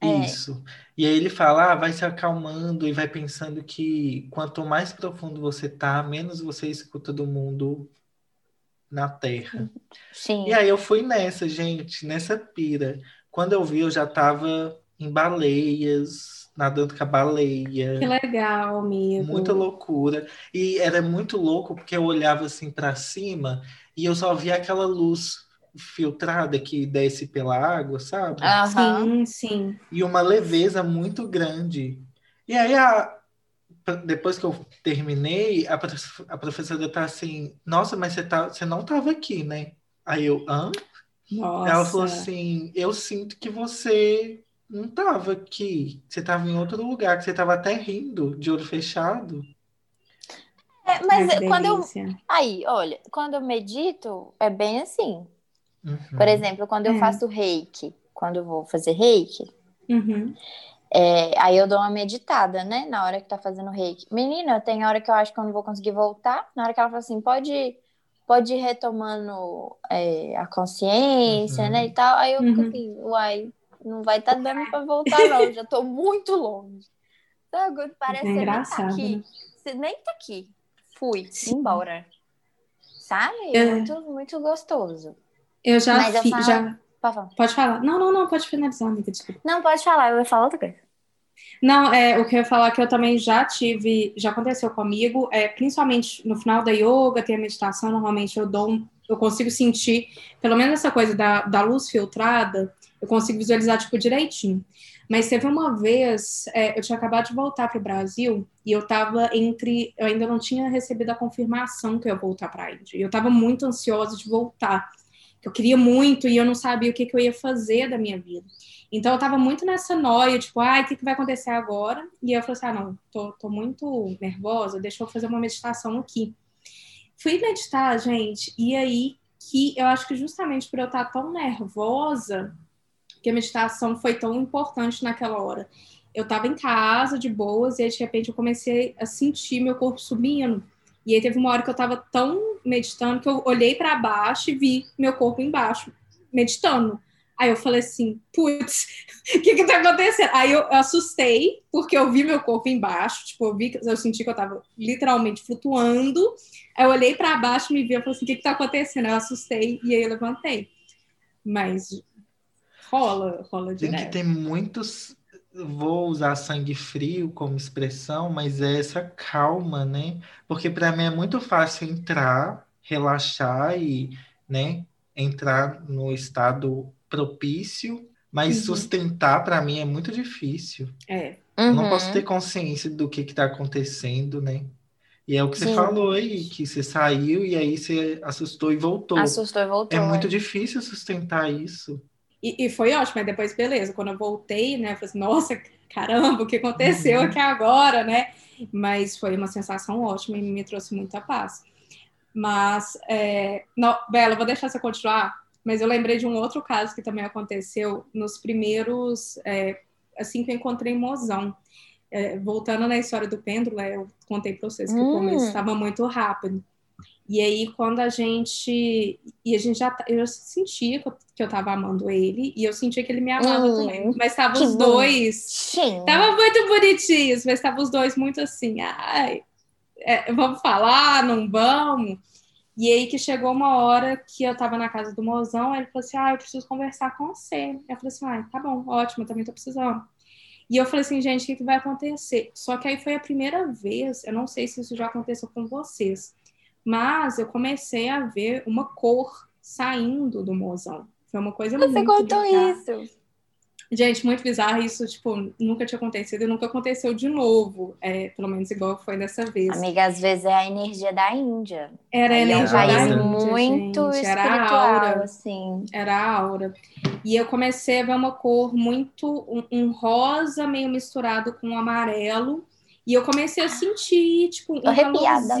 É. isso. E aí ele fala, ah, vai se acalmando e vai pensando que quanto mais profundo você tá, menos você escuta do mundo na Terra. Sim. E aí eu fui nessa, gente, nessa pira. Quando eu vi, eu já tava em baleias, nadando com a baleia. Que legal, amigo. Muita loucura. E era muito louco porque eu olhava assim para cima e eu só via aquela luz filtrada que desce pela água, sabe? Aham. Sim, sim. E uma leveza muito grande. E aí, a- depois que eu terminei, a, prof- a professora tá assim: Nossa, mas você, tá, você não tava aqui, né? Aí eu, hã? Nossa. Ela falou assim: Eu sinto que você não tava aqui. Você tava em outro lugar, que você tava até rindo, de olho fechado. É, mas que quando eu. Aí, olha, quando eu medito, é bem assim. Uhum. Por exemplo, quando eu É. faço reiki, quando eu vou fazer reiki, Uhum. É, aí eu dou uma meditada, né? Na hora que tá fazendo reiki. Menina, tem hora que eu acho que eu não vou conseguir voltar. Na hora que ela fala assim, pode, pode ir retomando é, a consciência, Uhum. né? E tal. Aí eu fico Uhum. assim, uai, não vai tá dando pra voltar, não. Já tô muito longe. Sabe? Parece É que você nem tá aqui. né? Você nem tá aqui. Fui, Sim. embora. Sabe? É. Muito, muito gostoso. Eu já Mas eu fiz. falo- Já... Pode falar. Pode falar. Não, não, não, pode finalizar, amiga, desculpa. Não, pode falar, eu ia falar outra coisa. Não, é, o que eu ia falar é que eu também já tive, já aconteceu comigo, é, principalmente no final da yoga, tem a meditação, normalmente eu dou um, eu consigo sentir, pelo menos essa coisa da, da luz filtrada, eu consigo visualizar, tipo, direitinho. Mas teve uma vez, é, eu tinha acabado de voltar para o Brasil e eu tava entre, eu ainda não tinha recebido a confirmação que eu ia voltar para a Índia. E eu tava muito ansiosa de voltar, que eu queria muito e eu não sabia o que, que eu ia fazer da minha vida. Então eu tava muito nessa noia, tipo, ai, o que, que vai acontecer agora? E eu falei assim, ah, não, tô, tô muito nervosa, deixa eu fazer uma meditação aqui. Fui meditar, gente, e aí que eu acho que justamente por eu estar tão nervosa, que a meditação foi tão importante naquela hora. Eu tava em casa, de boas, e aí de repente eu comecei a sentir meu corpo subindo. E aí teve uma hora que eu tava tão meditando que eu olhei para baixo e vi meu corpo embaixo, meditando. Aí eu falei assim, putz, o que que tá acontecendo? Aí eu, eu assustei, porque eu vi meu corpo embaixo, tipo, eu vi, eu senti que eu tava literalmente flutuando. Aí eu olhei para baixo, me vi, eu falei assim, o que que tá acontecendo? Eu assustei e aí eu levantei. Mas rola, rola Tem que ter muitos. Vou usar sangue frio como expressão, mas é essa calma, né? Porque para mim é muito fácil entrar, relaxar e, né, entrar no estado propício, mas Uhum. sustentar para mim é muito difícil. É. Eu não Uhum. posso ter consciência do que está acontecendo, né? E é o que você Sim. falou aí, que você saiu e aí você assustou e voltou. Assustou e voltou. É muito é. difícil sustentar isso. E, e foi ótimo, mas depois, beleza, quando eu voltei, né, eu falei assim, nossa, caramba, o que aconteceu Uhum. aqui agora, né? Mas foi uma sensação ótima e me trouxe muita paz. Mas, é... não, Bela, vou deixar você continuar, mas eu lembrei de um outro caso que também aconteceu nos primeiros, é, assim que eu encontrei Mozão. É, voltando na história do pêndulo, é, eu contei para vocês que o Hum. começo estava muito rápido. E aí, quando a gente. E a gente já. tá- Eu já sentia que eu, tava amando ele, e eu sentia que ele me amava Hum, também. Mas tava os dois. Sim. Tava muito bonitinhos, mas tava os dois muito assim. Ai, é, vamos falar, não vamos? E aí que chegou uma hora que eu tava na casa do mozão, ele falou assim: Ah, eu preciso conversar com você. Eu falei assim: Ah, tá bom, ótimo, eu também tô precisando. E eu falei assim, gente, o que, que vai acontecer? Só que aí foi a primeira vez, eu não sei se isso já aconteceu com vocês, mas eu comecei a ver uma cor saindo do mozão. Foi uma coisa Você muito contou bizarra. isso. Gente, muito bizarro isso, tipo, nunca tinha acontecido e nunca aconteceu de novo. É, pelo menos igual foi dessa vez. Amiga, às vezes é a energia da Índia. Era a Aí é um energia da Índia, muito gente, era a aura. assim. Era a aura. E eu comecei a ver uma cor muito, um, um rosa meio misturado com um amarelo. E eu comecei a sentir, tipo, um Tô arrepiada.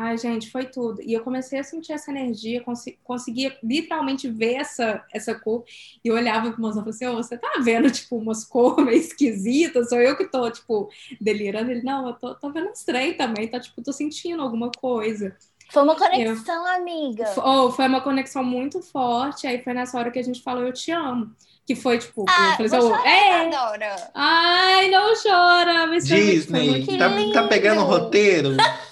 Ai, gente, foi tudo. E eu comecei a sentir essa energia, consi- conseguia literalmente ver essa, essa cor. E eu olhava pro moção e falei assim, "Ô, você tá vendo, tipo, umas cores meio esquisitas? Sou eu que tô, tipo, delirando? Ele, não, eu tô, tô vendo estranho também, tá, tipo, tô sentindo alguma coisa. Foi uma conexão, amiga. Oh, foi uma conexão muito forte. Aí foi nessa hora que a gente falou Eu Te Amo. Que foi tipo. Ah, eu falei vou assim, oh, é! Adora. Ai, não chora! Disney, tá, tá pegando o roteiro?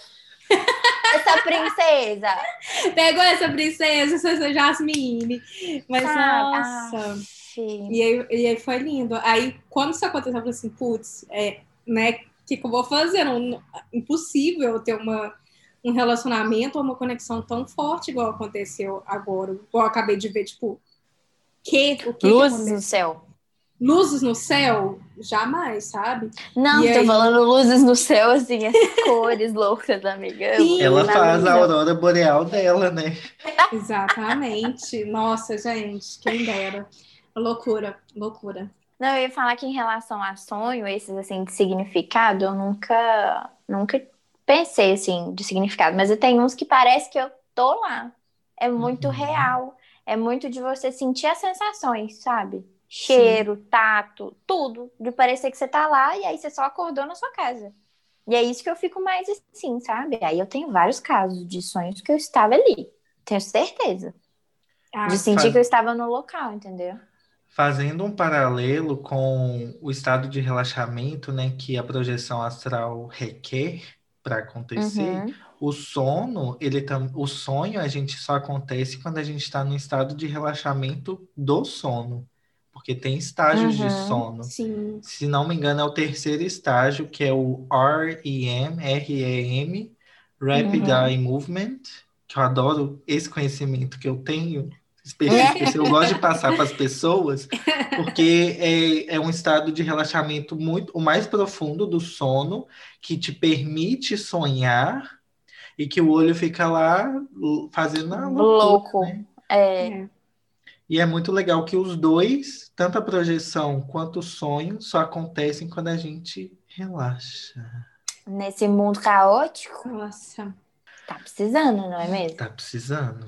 Essa princesa. Pegou essa princesa, essa Jasmine. Mas sabe? nossa. Aff. E aí, e aí foi lindo. Aí, quando isso aconteceu, eu falei assim, putz, é, né? O que, que eu vou fazer? Não, impossível ter uma, um relacionamento ou uma conexão tão forte igual aconteceu agora. Igual eu acabei de ver, tipo, que, o que que Luzes aconteceu? no céu. Luzes no céu? Jamais, sabe? Não, E tô aí? falando luzes no céu, assim, as cores loucas, amiga. Sim. Ela faz a aurora boreal dela, né? Exatamente. Nossa, gente, quem dera. Loucura, loucura. Não, eu ia falar que em relação a sonho, esses assim de significado, eu nunca, nunca pensei, assim, de significado. Mas eu tenho uns que parece que eu tô lá. É muito Uhum. real. É muito de você sentir as sensações, sabe? Cheiro, tato, tudo. De parecer que você tá lá e aí você só acordou na sua casa. E é isso que eu fico mais assim, sabe? Aí eu tenho vários casos de sonhos que eu estava ali. Tenho certeza. Ah, De sentir faz- que eu estava no local, entendeu? Fazendo um paralelo com o estado de relaxamento, né, que a projeção astral requer para acontecer, Uhum. o sono, ele tam... o sonho a gente só acontece quando a gente está no estado de relaxamento do sono, porque tem estágios de Uhum. sono. Sim. Se não me engano, é o terceiro estágio, que é o REM, REM, Rapid Uhum. Eye Movement, que eu adoro esse conhecimento que eu tenho específico, eu gosto de passar para as pessoas, porque é, é um estado de relaxamento muito, o mais profundo do sono, que te permite sonhar e que o olho fica lá fazendo a loucura, Louco. né? É, É. E é muito legal que os dois, tanto a projeção quanto o sonho, só acontecem quando a gente relaxa. nesse mundo caótico, Nossa. tá precisando, não é mesmo? Tá precisando.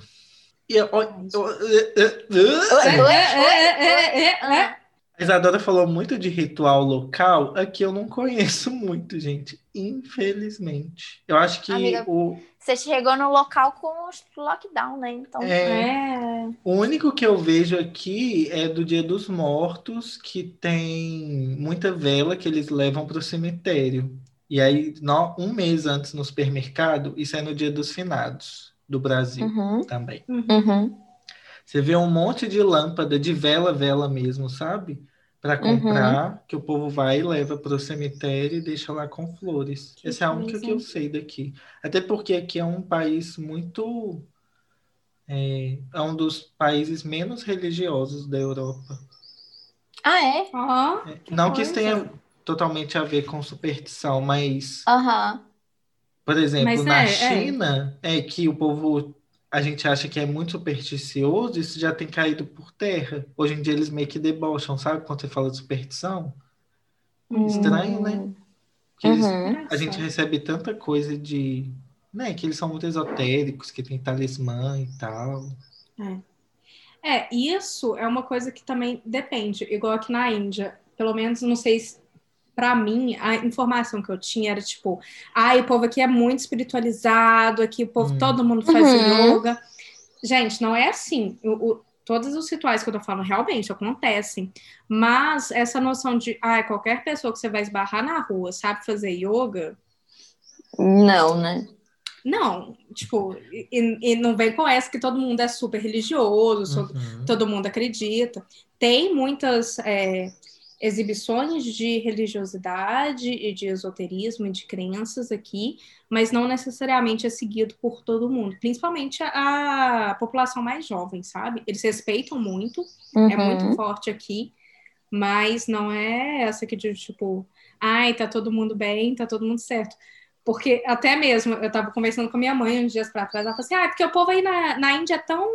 E eu, eu- eu- Oi, É, oi, é, oi, é, é, oi. é, é. Ah, a Isadora falou muito de ritual local, aqui eu não conheço muito, gente. Infelizmente. Eu acho que Amiga. o, Você chegou no local com o lockdown, né? Então, é, É. o único que eu vejo aqui é do Dia dos Mortos, que tem muita vela que eles levam para o cemitério. E aí, no- um mês antes no supermercado, isso é no Dia dos Finados do Brasil Uhum, também. uhum. Você vê um monte de lâmpada, de vela, vela mesmo, sabe? Para Uhum. comprar, que o povo vai e leva para o cemitério e deixa lá com flores. Que Essa é a única que eu sei daqui. Até porque aqui é um país muito. É, é um dos países menos religiosos da Europa. Ah, é? Ó, É, que não que isso tenha totalmente a ver com superstição, mas, Aham. por exemplo, Mas na é, é. China, é que o povo. A gente acha que é muito supersticioso, isso já tem caído por terra. Hoje em dia eles meio que debocham, sabe? Quando você fala de superstição. Estranho, né? Que eles- Uhum. a gente recebe tanta coisa de. Né, que eles são muito esotéricos, que tem talismã e tal. É, isso é uma coisa que também depende, igual aqui na Índia. Pelo menos, não sei se. Pra mim, a informação que eu tinha era tipo, ai, o povo aqui é muito espiritualizado, aqui o povo, Hum. todo mundo faz Uhum. yoga. Gente, não é assim. O, o- todos os rituais que eu tô falando realmente acontecem. Mas essa noção de, ai, qualquer pessoa que você vai esbarrar na rua sabe fazer yoga, Não, né? não. Tipo, e, e não vem com essa que todo mundo é super religioso, so- Uhum. todo mundo acredita. Tem muitas é, exibições de religiosidade e de esoterismo e de crenças aqui, mas não necessariamente é seguido por todo mundo, principalmente a, a população mais jovem, sabe? Eles respeitam muito, é Uhum. muito forte aqui, mas não é essa que de tipo, ai, tá todo mundo bem, tá todo mundo certo. Porque até mesmo, eu tava conversando com a minha mãe uns dias pra trás, ela falou assim, ah, porque o povo aí na, na Índia é tão.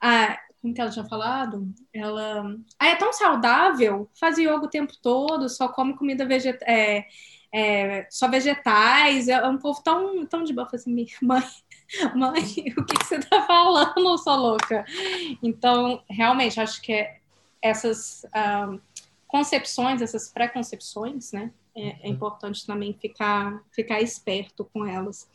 Ah, como que ela tinha falado? Ela. Ah, é tão saudável, faz yoga o tempo todo, só come comida vegetal. É, é, só vegetais, é um povo tão, tão de boa. Assim, "Mi- mãe, mãe, o que, que você tá falando, sua louca? Então, realmente, acho que é essas ah, concepções, essas preconcepções, né? É, é importante também ficar, ficar esperto com elas.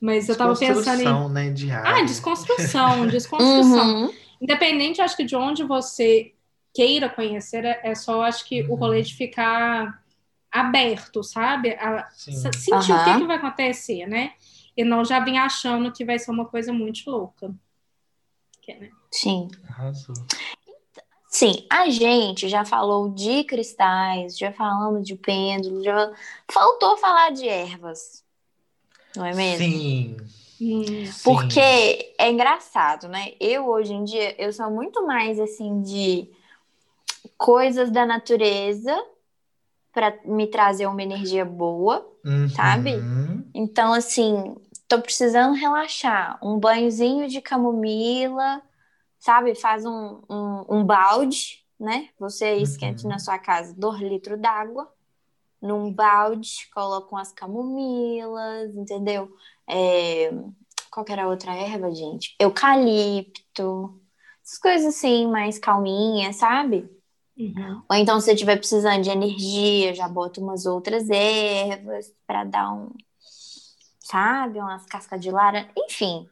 Mas eu tava pensando em. Desconstrução, né, diária. Ah, desconstrução, desconstrução. Uhum. Independente, acho que de onde você queira conhecer, é é só, acho que o Uhum. rolê de ficar aberto, sabe? A, sentir o Aham. que, que vai acontecer, né? E não já vir achando que vai ser uma coisa muito louca. Que, né? Sim. Arrasou. Sim, a gente já falou de cristais, já falamos de pêndulo, já faltou falar de ervas. Não é mesmo? Sim, Porque é engraçado, né? Eu hoje em dia eu sou muito mais assim de coisas da natureza para me trazer uma energia boa. Uhum. sabe? Então, assim, tô precisando relaxar. Um banhozinho de camomila, sabe? Faz um, um, um balde, né? Você esquenta Uhum. na sua casa 2 litros d'água. Num balde, colocam as camomilas, entendeu? É, qual que era a outra erva, gente? Eucalipto, essas coisas assim, mais calminhas, sabe? Uhum. Ou então, se você estiver precisando de energia, já bota umas outras ervas para dar um, sabe, umas cascas de laranja, enfim.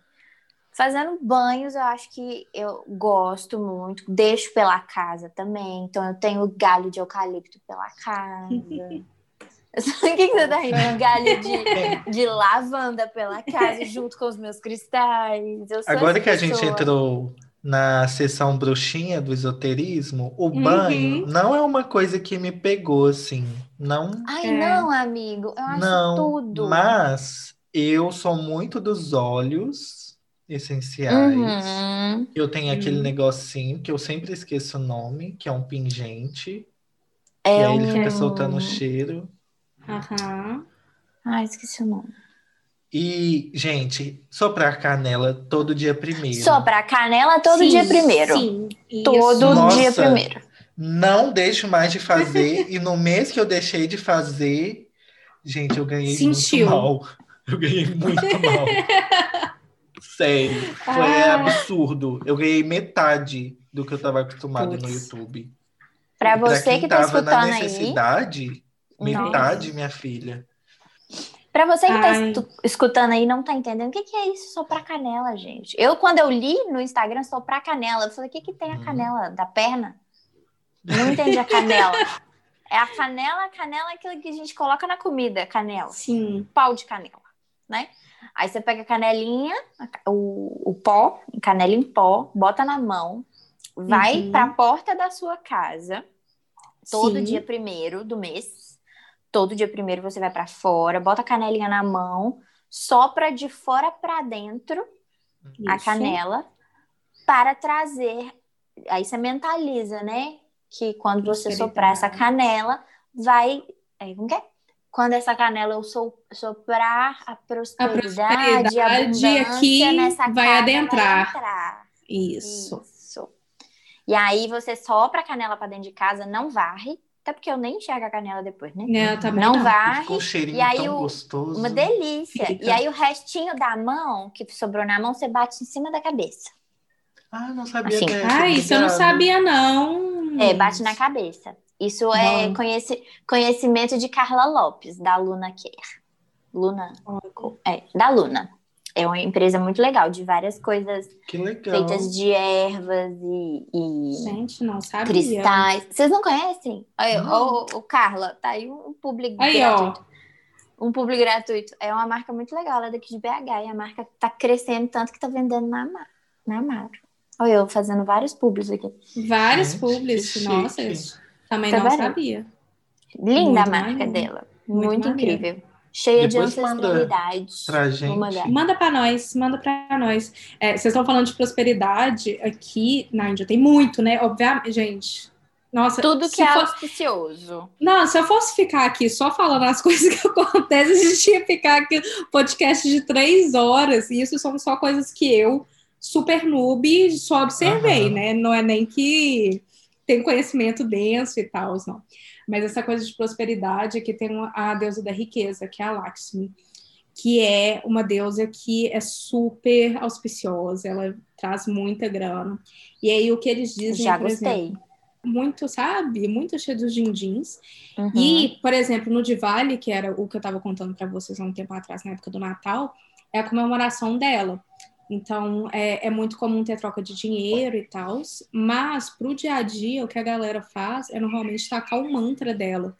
Fazendo banhos, eu acho que eu gosto muito. Deixo pela casa também. Então, eu tenho galho de eucalipto pela casa. O que, que você tá rindo? Galho de, de lavanda pela casa, junto com os meus cristais. Agora que a gente pessoa. entrou na sessão bruxinha do esoterismo, o Uhum. banho não é uma coisa que me pegou assim. Não, Ai, É. não, amigo. Eu acho não. tudo. Mas eu sou muito dos óleos essenciais. Uhum. Eu tenho aquele Uhum. negocinho que eu sempre esqueço o nome, que é um pingente. É e aí ele um... fica soltando cheiro. Aham. Ai, esqueci o nome. E, gente, soprar canela todo dia primeiro. Soprar canela todo Sim, dia primeiro. Sim. isso. Todo Nossa. dia primeiro. Não deixo mais de fazer. e no mês que eu deixei de fazer, gente, eu ganhei Sentiu. muito mal. Eu ganhei muito mal. Sério, foi Ah. absurdo. Eu ganhei metade do que eu estava acostumado no Puts. YouTube. Pra E pra você quem que tá tava na escutando aí, necessidade, Nossa. metade, minha filha. Pra você que tá Ai. estu- escutando aí e não tá entendendo, o que, que é isso soprar canela, gente? Eu, quando eu li no Instagram soprar canela, eu falei, o que, que tem a Hum. canela? Da perna? Não entendi a canela. É a canela, a canela é aquilo que a gente coloca na comida, canela. Sim. Pau de canela, né? Aí você pega a canelinha, a ca- o, o pó, canela em pó, bota na mão, vai Uhum. pra porta da sua casa, todo Sim. dia primeiro do mês. Todo dia primeiro você vai pra fora, bota a canelinha na mão, sopra de fora pra dentro a Isso. canela para trazer. Aí você mentaliza, né? Que quando você soprar essa canela, vai. Aí, como que é? Quando essa canela eu so- soprar a A prosperidade, a, prosperidade abundância aqui nessa vai casa adentrar. entrar. Isso. Isso. E aí você sopra a canela pra dentro de casa, não varre, até porque eu nem enxergo a canela depois, né? Não, eu também não não. varre. Ficou um cheirinho E aí tão o- gostoso. Uma delícia. Fica. E aí o restinho da mão, que sobrou na mão, você bate em cima da cabeça. Ah, não sabia Assim. dessa. Ah, isso eu não sabia, não. É, bate na cabeça. Isso é Bom. conheci- conhecimento de Carla Lopes, da Luna Care. Luna? É, da Luna. É uma empresa muito legal, de várias coisas Que legal. feitas de ervas e, e Gente, não sabia. cristais. Vocês não conhecem? Aí, Não. ô, ô, Carla, tá aí um publi Aí, ó. gratuito. Um publi gratuito. É uma marca muito legal, ela é daqui de BH. E a marca tá crescendo tanto que tá vendendo na, na Amaro. Olha eu fazendo vários publis aqui. Vários que Nossa, também Tá não vendo? sabia. Linda Muito a marca dela. Muito Muito, incrível. Cheia Depois de ancestralidade. pra gente. Vou mandar. Manda pra nós, manda pra nós. É, vocês estão falando de prosperidade aqui na Índia. Tem muito, né? Obviamente, gente. Nossa, Tudo que é for- auspicioso. Não, se eu fosse ficar aqui só falando as coisas que acontecem, a gente ia ficar aqui podcast de três horas. E isso são só coisas que eu, super noob, só observei, Aham. né? Não é nem que tem conhecimento denso e tal, não. Mas essa coisa de prosperidade aqui tem uma- a deusa da riqueza, que é a Lakshmi, que é uma deusa que é super auspiciosa, ela traz muita grana. E aí o que eles dizem, Já por exemplo, gostei. muito, sabe? Muito cheio dos din-dins. Uhum. E, por exemplo, no Diwali, que era o que eu estava contando para vocês há um tempo atrás, na época do Natal, é a comemoração dela. Então, é, é muito comum ter troca de dinheiro e tal, mas pro dia a dia, o que a galera faz é normalmente tacar o mantra dela.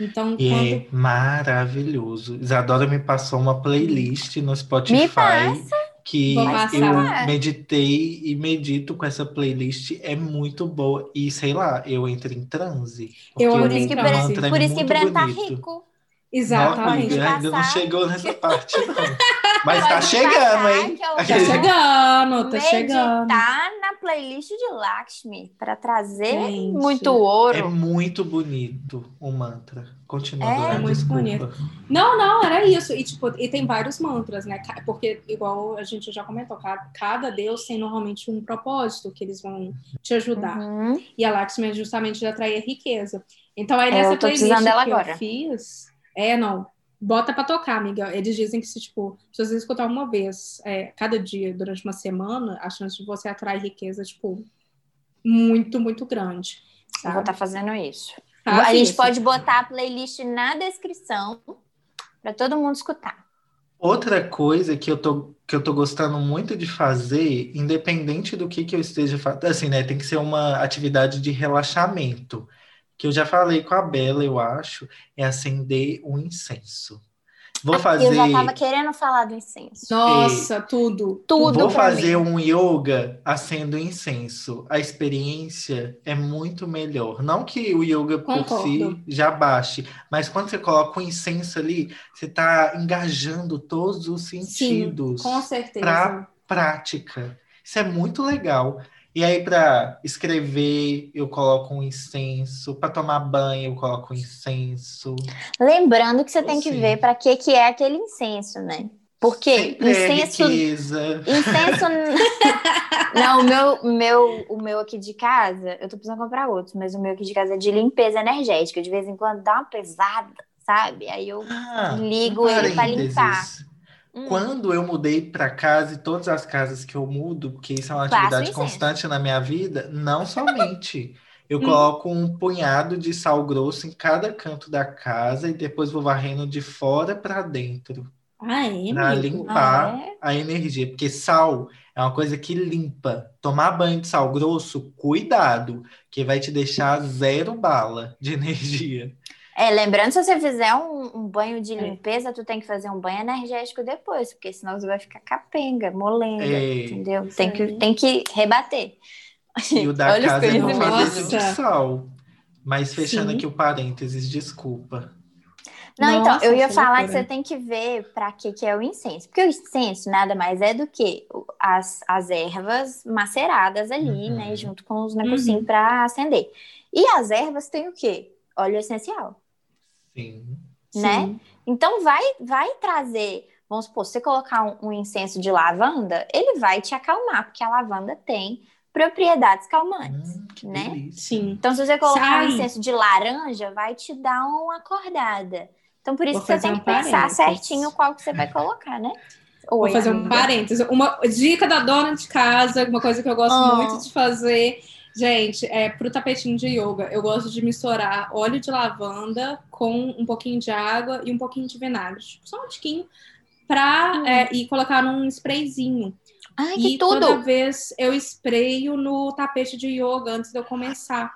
Então, E quando. é maravilhoso. Isadora me passou uma playlist no Spotify Me passa. que eu meditei e medito com essa playlist. É muito boa. E sei lá, eu entro em transe. Eu Por isso que, é por isso que muito Bran tá rico. Exatamente. Não, ainda não chegou nessa parte, não. Mas tá Pode chegando, passar hein? que eu Tá chegando, tá chegando. Meditar na playlist de Lakshmi para trazer Gente. muito ouro. É muito bonito o mantra. Continua, É Dora, muito desculpa. bonito. Não, não, era isso. E, tipo, e tem vários mantras, né? Porque, igual a gente já comentou, ca- cada deus tem normalmente um propósito que eles vão te ajudar. Uhum. E a Lakshmi é justamente de atrair a riqueza. Então aí É, nessa eu tô playlist que agora. eu fiz, é, não, bota pra tocar, amiga. Eles dizem que se, tipo, se você escutar uma vez, é, cada dia, durante uma semana, a chance de você atrair riqueza, tipo, muito, muito grande. Eu Sabe? vou estar fazendo isso. Faz a gente isso. pode botar a playlist na descrição para todo mundo escutar. Outra coisa que eu tô, que eu tô gostando muito de fazer, independente do que, que eu esteja fazendo, assim, né? Tem que ser uma atividade de relaxamento. Que eu já falei com a Bela, eu acho, é acender um incenso. Vou fazer. Eu já tava querendo falar do incenso. Nossa, tudo. Tudo Vou fazer mim. um yoga acendo incenso. A experiência é muito melhor. Não que o yoga por Concordo. si já baixe, mas quando você coloca o incenso ali, você está engajando todos os sentidos Com certeza. Pra- prática. Isso é muito legal. E aí, para escrever, eu coloco um incenso. Para tomar banho, eu coloco um incenso. Lembrando que você tem que ver para que que é aquele incenso, né? Porque Sempre é incenso. Incenso. Não, o meu, meu, o meu aqui de casa, eu tô precisando comprar outros, mas o meu aqui de casa é de limpeza energética. De vez em quando dá uma pesada, sabe? Aí eu. Ah, Ligo ele pra parênteses. limpar. Hum, Quando eu mudei para casa e todas as casas que eu mudo, porque isso é uma atividade constante na minha vida, não somente. Eu Hum. coloco um punhado de sal grosso em cada canto da casa e depois vou varrendo de fora para dentro Ah, é, para limpar Ah, é? a energia, porque sal é uma coisa que limpa. Tomar banho de sal grosso, cuidado, que vai te deixar zero bala de energia. É, lembrando, se você fizer um, um banho de É. limpeza, tu tem que fazer um banho energético depois, porque senão você vai ficar capenga, molenga, É. entendeu? Isso Tem que, tem que rebater. E o da Olha casa é não fazer sal. Mas fechando Sim. aqui o parênteses, desculpa. Não, então, Nossa, eu ia falar que você tem que ver para que, que é o incenso. Porque o incenso nada mais é do que as, as ervas maceradas ali, Uhum. né? Junto com os negocinhos para acender. E as ervas têm o quê? Óleo essencial, Sim. né? Sim. Então vai, vai trazer. Vamos supor, se você colocar um, um incenso de lavanda, ele vai te acalmar, porque a lavanda tem propriedades calmantes. Hum, né? delícia. Sim. Então, se você colocar Sai. um incenso de laranja, vai te dar uma acordada. Então, por isso Vou que você fazer tem um que pensar parênteses. certinho qual que você vai colocar, né? Vou Oi, fazer um amiga. parênteses. Uma dica da dona de casa, uma coisa que eu gosto Ah. muito de fazer. Gente, é pro tapetinho de yoga, eu gosto de misturar óleo de lavanda com um pouquinho de água e um pouquinho de vinagre. Tipo, só um tiquinho. Pra, Hum. é, e colocar num sprayzinho. Ai, que E toda tudo! vez eu sprayo no tapete de yoga antes de eu começar.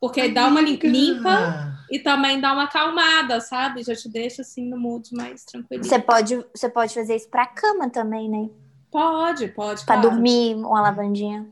Porque dá uma lim- limpa e também dá uma acalmada, sabe? Já te deixa assim no mood mais tranquilo. Você pode, você pode fazer isso pra cama também, né? Pode, pode. Pra claro. dormir, uma lavandinha.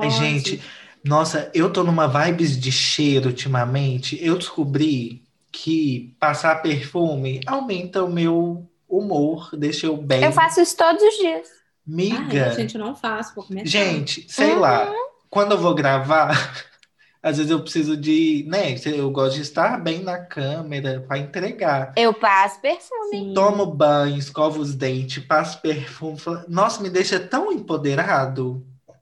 Ai, Pode. gente, nossa, eu tô numa vibes de cheiro ultimamente. Eu descobri que passar perfume aumenta o meu humor, deixa eu bem. Eu faço isso todos os dias. Ah, Miga, é, gente, eu não faço, vou começar. gente, sei Uhum. lá, quando eu vou gravar, às vezes eu preciso de, né, eu gosto de estar bem na câmera para entregar. Eu passo perfume. Sim. Tomo banho, escovo os dentes, passo perfume. Nossa, me deixa tão empoderado. Tá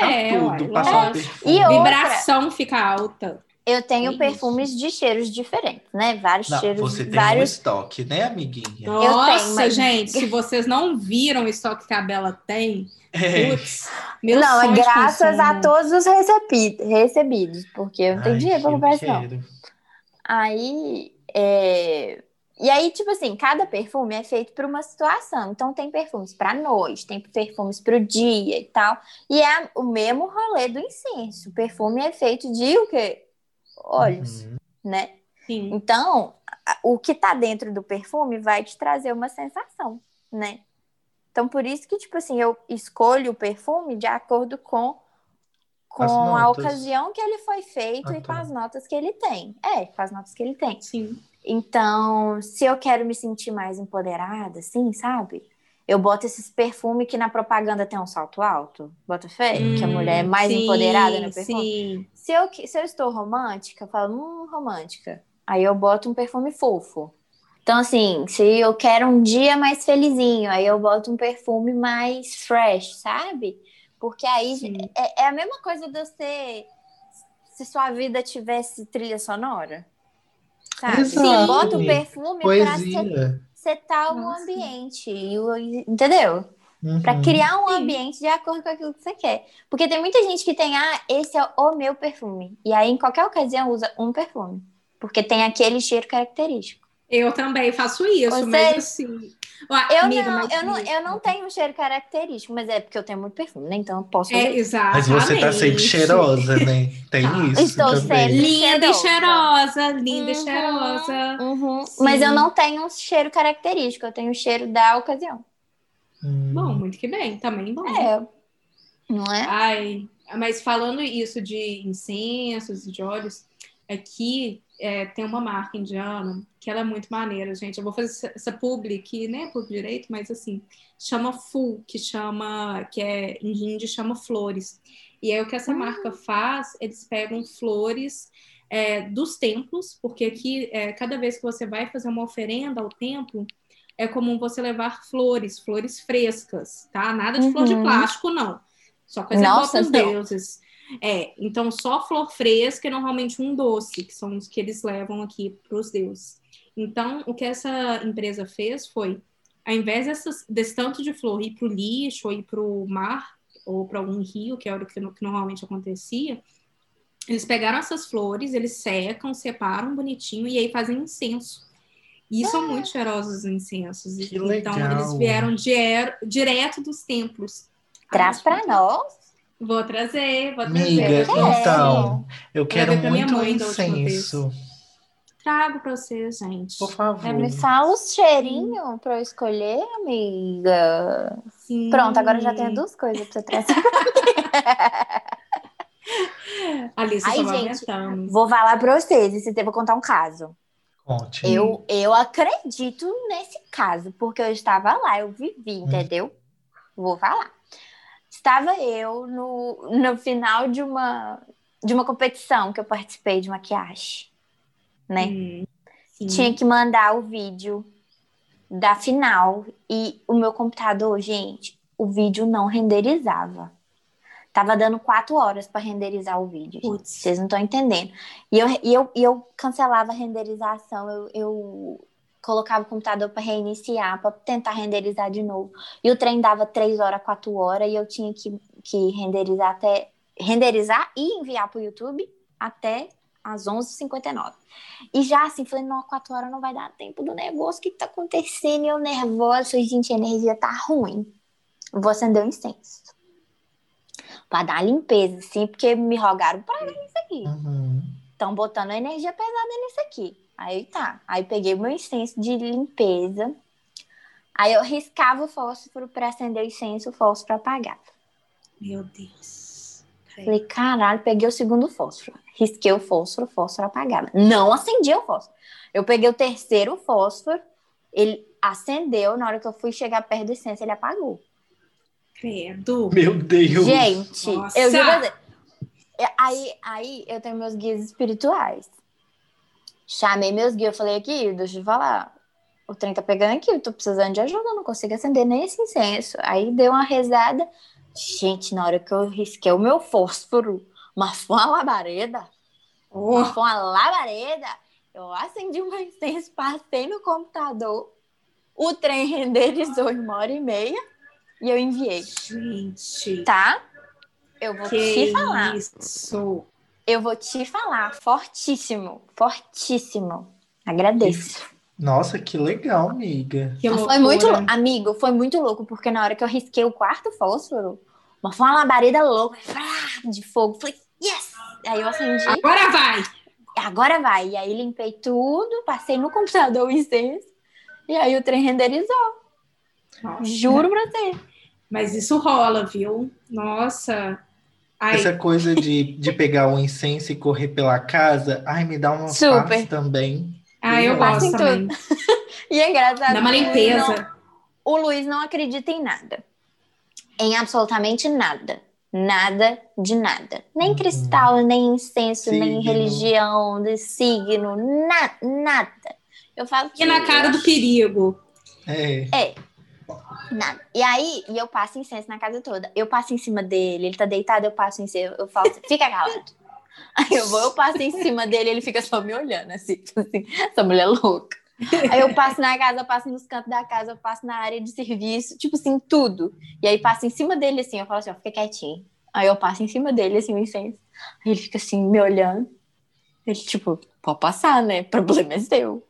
É, tudo, uai, passar um. E outra- Vibração fica alta. Eu tenho Isso. perfumes de cheiros diferentes, né? Vários Não, cheiros, você tem um vários. estoque, né, amiguinha? Nossa, mas- gente, se vocês não viram o estoque que a Bela tem, É. putz, meu Não, é graças a todos os recebi- recebidos, porque eu não tenho dinheiro pra eu comprar isso, não. Aí, é... e aí, tipo assim, cada perfume é feito para uma situação. Então, tem perfumes para noite, tem perfumes para o dia e tal. E é o mesmo rolê do incenso. O perfume é feito de o quê? Óleos, Uhum. né? Sim. Então, o que tá dentro do perfume vai te trazer uma sensação, né? Então, por isso que, tipo assim, eu escolho o perfume de acordo com, com a ocasião que ele foi feito Ah, e com tá. as notas que ele tem. É, com as notas que ele tem. Sim. Então, se eu quero me sentir mais empoderada, assim, sabe? Eu boto esses perfumes que na propaganda tem um salto alto. Bota fé? que a mulher é mais Hum, sim, empoderada no perfume. Sim. Se eu, se eu estou romântica, eu falo, hum, romântica. Aí eu boto um perfume fofo. Então, assim, se eu quero um dia mais felizinho, aí eu boto um perfume mais fresh, sabe? Porque aí é, é a mesma coisa de você se sua vida tivesse trilha sonora? Sabe? Exato. Você bota o perfume Poesia. setar o Nossa. ambiente. Entendeu? Uhum. Pra criar um Sim. ambiente de acordo com aquilo que você quer. Porque tem muita gente que tem, ah, esse é o meu perfume. E aí, em qualquer ocasião, usa um perfume. Porque tem aquele cheiro característico. Eu também faço isso, Você- mas assim. Eu, amiga, não, eu, não, eu não tenho um cheiro característico, mas é porque eu tenho muito perfume, né? Então eu posso É. Mas você tá sempre cheirosa, né? Tem Tá. isso Estou também. sempre- Linda e Cheirosa. linda e Uhum. cheirosa. Uhum. Mas eu não tenho um cheiro característico, eu tenho o cheiro da ocasião. Hum. Bom, muito que bem, também bom. É. Não é? Ai, mas falando isso de incensos e de óleos, aqui é, tem uma marca indiana que ela é muito maneira, gente. Eu vou fazer essa- publi aqui, né, por direito, mas assim, chama Full, que chama, que é em hindi chama flores. E aí o que essa marca faz, eles pegam flores é, dos templos, porque aqui, é, cada vez que você vai fazer uma oferenda ao templo, é comum você levar flores, flores frescas, tá? Nada de flor de Uhum. plástico, não. Só coisa Nossa, boa para os não. deuses. É, então só flor fresca e normalmente um doce, que são os que eles levam aqui para os deuses. Então, o que essa empresa fez foi, ao invés dessas, desse tanto de flor ir para o lixo, ou ir para o mar, ou para algum rio, que era o que, que normalmente acontecia, eles pegaram essas flores, eles secam, separam bonitinho e aí fazem incenso. E são muito cheirosos os incensos. Que então, legal. eles vieram dier- direto dos templos. Traz pra nós. Vou trazer, vou trazer. Amiga, então, eu quero minha muito incenso. Trago pra vocês, gente. Por favor. É, Me fala os cheirinhos pra eu escolher, amiga. Sim. Pronto, agora eu já tenho duas coisas pra você trazer. Alice, vai gente. Vou falar pra vocês, e você vou contar um caso. Conte. Eu, eu acredito nesse caso, porque eu estava lá, eu vivi, entendeu? Vou falar. Estava eu no, no final de uma, de uma competição que eu participei de maquiagem, né? Hum. Tinha que mandar o vídeo da final e o meu computador, gente, o vídeo não renderizava. Tava dando quatro horas para renderizar o vídeo. Vocês não estão entendendo. E eu, e eu, e eu cancelava a renderização, eu, eu colocava o computador para reiniciar, para tentar renderizar de novo. E o trem dava três horas, quatro horas, e eu tinha que, que renderizar até renderizar e enviar para o YouTube até às 11h59. E já assim, falei, não, quatro horas não vai dar tempo do negócio, o que, que tá acontecendo? E eu nervosa, falei, gente, a energia tá ruim. Vou acender o incenso. Pra dar uma limpeza, assim, porque me rogaram pra isso aqui. Uhum. Estão botando energia pesada nisso aqui. Aí tá. Aí peguei meu incenso de limpeza. Aí eu riscava o fósforo para acender o incenso, o fósforo apagava. Meu Deus. Falei, caralho, peguei o segundo fósforo. Risquei o fósforo, o fósforo apagava. Não acendia o fósforo. Eu peguei o terceiro fósforo, ele acendeu. Na hora que eu fui chegar perto do incenso, ele apagou. Credo. Meu Deus. Gente, Nossa! eu juro. É, Aí, aí eu tenho meus guias espirituais. Chamei meus guias, eu falei aqui, deixa eu te falar. O trem tá pegando aqui, eu tô precisando de ajuda, eu não consigo acender nem esse incenso. Aí deu uma rezada. Gente, na hora que eu risquei o meu fósforo, mas foi uma labareda. Oh, Foi uma labareda. Eu acendi meu incenso, passei no computador. O trem renderizou em uma hora e meia e eu enviei. gente. Tá? Eu vou Que te falar. isso. Eu vou te falar. Fortíssimo. Fortíssimo. Agradeço. Nossa, que legal, amiga. Que foi muito Amigo, foi muito louco, porque na hora que eu risquei o quarto fósforo, mas foi uma labareda louca frá, de fogo. Falei, yes! Aí eu acendi. Agora vai. Agora vai. E aí limpei tudo, passei no computador o incenso. E aí o trem renderizou. Nossa. Juro pra você. Mas isso rola, viu? Nossa. Ai, Essa coisa de, de pegar o incenso e correr pela casa, ai, me dá uma Super. paz também. ai eu em gosto também. E é engraçado. Dá uma limpeza. não- o Luiz não acredita em nada. Em absolutamente nada. Nada de nada. Nem Uhum. cristal, nem incenso, nem Signo. religião, de signo, na, nada. Eu falo que. E na cara do perigo. É. É. Nada. E aí, e eu passo incenso na casa toda. Eu passo em cima dele, ele tá deitado, eu passo incenso. Eu falo assim, fica calado. Aí eu vou, eu passo em cima dele, ele fica só me olhando, assim, tipo assim, essa mulher é louca. Aí eu passo na casa, eu passo nos cantos da casa, eu passo na área de serviço, tipo assim, tudo. E aí passo em cima dele, assim, eu falo assim, ó, fica quietinho. Aí eu passo em cima dele, assim, o incenso. Aí ele fica assim, me olhando. Ele, tipo, pode passar, né? Problema é seu.